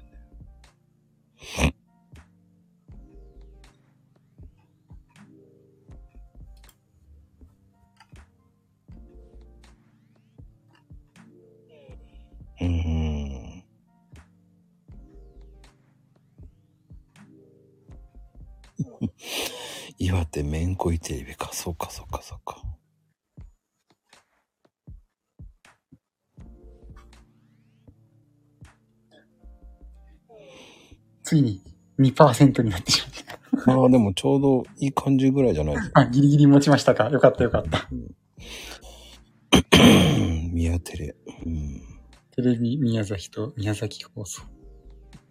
岩手めんこいテレビか。そうか、そうか、そうか。ついに2%になってしまっま あでもちょうどいい感じぐらいじゃないですか。た。あ、ギリギリ持ちましたか。よかったよかった。宮テレ。うん。テレビ宮崎と宮崎放送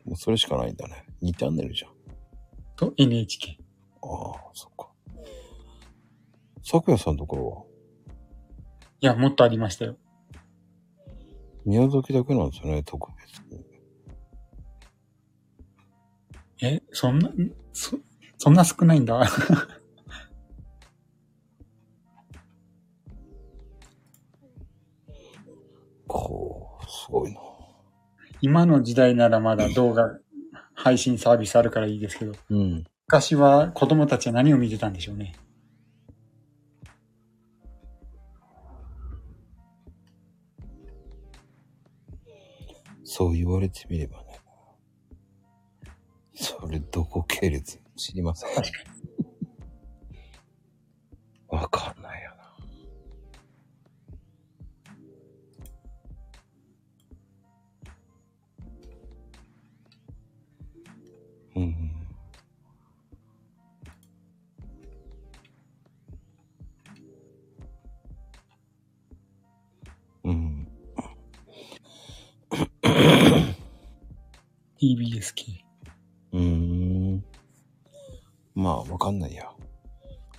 もうそれしかないんだね。2チャンネルじゃん。と NHK。ああ、そっか。咲夜さんのところは？いや、もっとありましたよ。宮崎だけなんですよね、特別に。え、そんな、んそ、そんな少ないんだ。こう、すごいな。今の時代ならまだ動画配信サービスあるからいいですけど、うん。昔は子供たちは何を見てたんでしょうね。そう言われてみればね。それどこ系列知りません。確かわかんない TBS 系。うーん。まあ、わかんないや。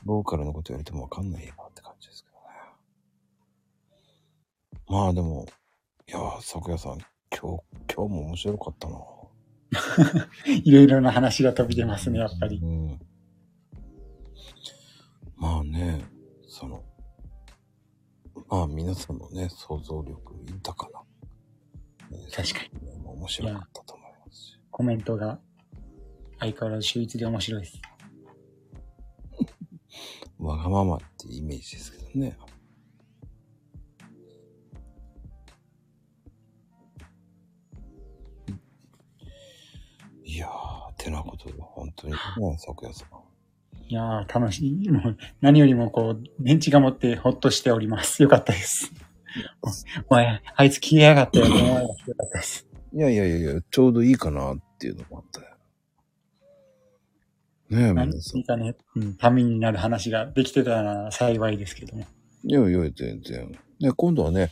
ローカルのこと言われてもわかんないやって感じですけどね。まあでも、いやー、咲夜さん、今日、今日も面白かったな。いろいろな話が飛び出ますね、やっぱり。うん。まあね、その、まあ皆さんのね、想像力豊かな。ね確かに。に。面白かったと思いますし。コメントが相変わらず秀逸で面白いです。わがままってイメージですけどね。いやー、てなことで、本当にね、咲夜さん。いやー、楽しい。もう、何よりもこう、電池が持ってほっとしております。よかったです。お前、あいつ消えやがったよね。いやいやいやいや、ちょうどいいかなっていうのもあったよ。ねえ、何皆さん。いかね、うん、ためになる話ができてたら幸いですけども。やいや、全然。ね、今度はね、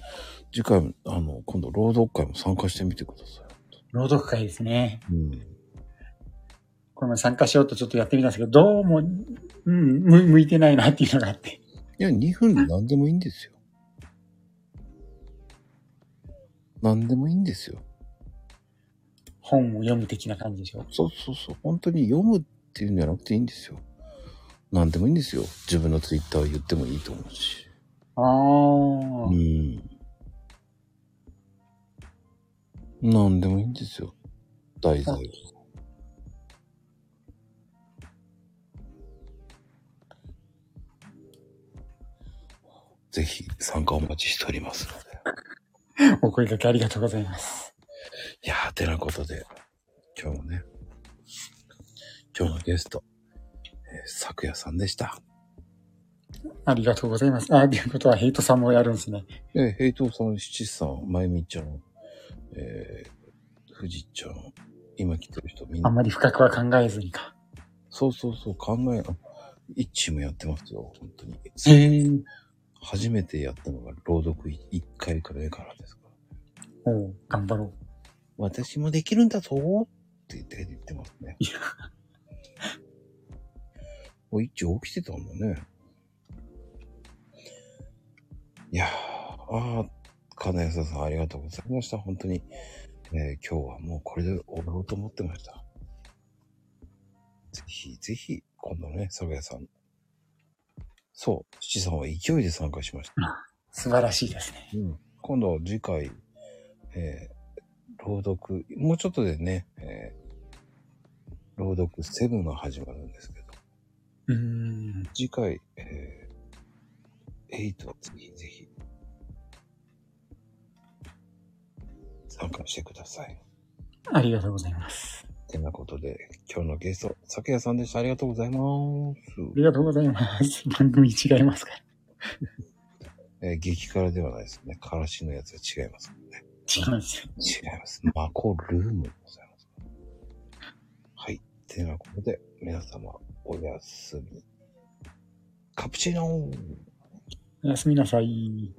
次回、あの、今度朗読会も参加してみてくださ朗読会ですね。い。うん。この前参加しようとちょっとやってみたんですけど、どうも、うん、向向いてないなっていうのがあって。いや、2分で何でもいいんですよ。何でもいいんですよ。本を読む的な感じでしょ？そうそうそう。本当に読むっていうんじゃなくていいんですよ。何でもいいんですよ。自分のツイッターを言ってもいいと思うし。ああ、うん。何でもいいんですよ。題材。ぜひ参加お待ちしておりますので。お声掛けありがとうございます。いやー、てなことで、今日もね、今日のゲスト、えー、昨夜さんでした。ありがとうございます。あ、ということはヘイトさんもやるんですね。えー、ヘイトさん、七さん、まゆみちゃん、えー、ふじちゃん、今来てる人みんな、あんまり深くは考えずにか。そうそうそう、考え、あ一チームやってますよ、本当に。へえ。初めてやったのが朗読い一回くらいからですから。おう頑張ろう。私もできるんだぞーって言って言ってますね。いや お、一応起きてたんだね。いやー、あー、金谷さんありがとうございました。本当に。えー今日はもうこれで終わろうと思ってました。ぜひ、ぜひ、今度ね、サグヤさん。そう、七さんは勢いで参加しました。素晴らしいですね。うん、今度次回、えー朗読、もうちょっとでね、えー朗読7が始まるんですけど、うーん。次回、えー、8はぜひぜひ、参加してください。ありがとうございます。てなことで、今日のゲスト、咲夜さんでした。ありがとうございます。ありがとうございます。番組違いますから。えー激辛ではないですね。からしのやつは違いますもんね。違いますよ。違います。マコルームでございます。はい。てなことで、皆様、おやすみ。カプチーノおやすみなさい。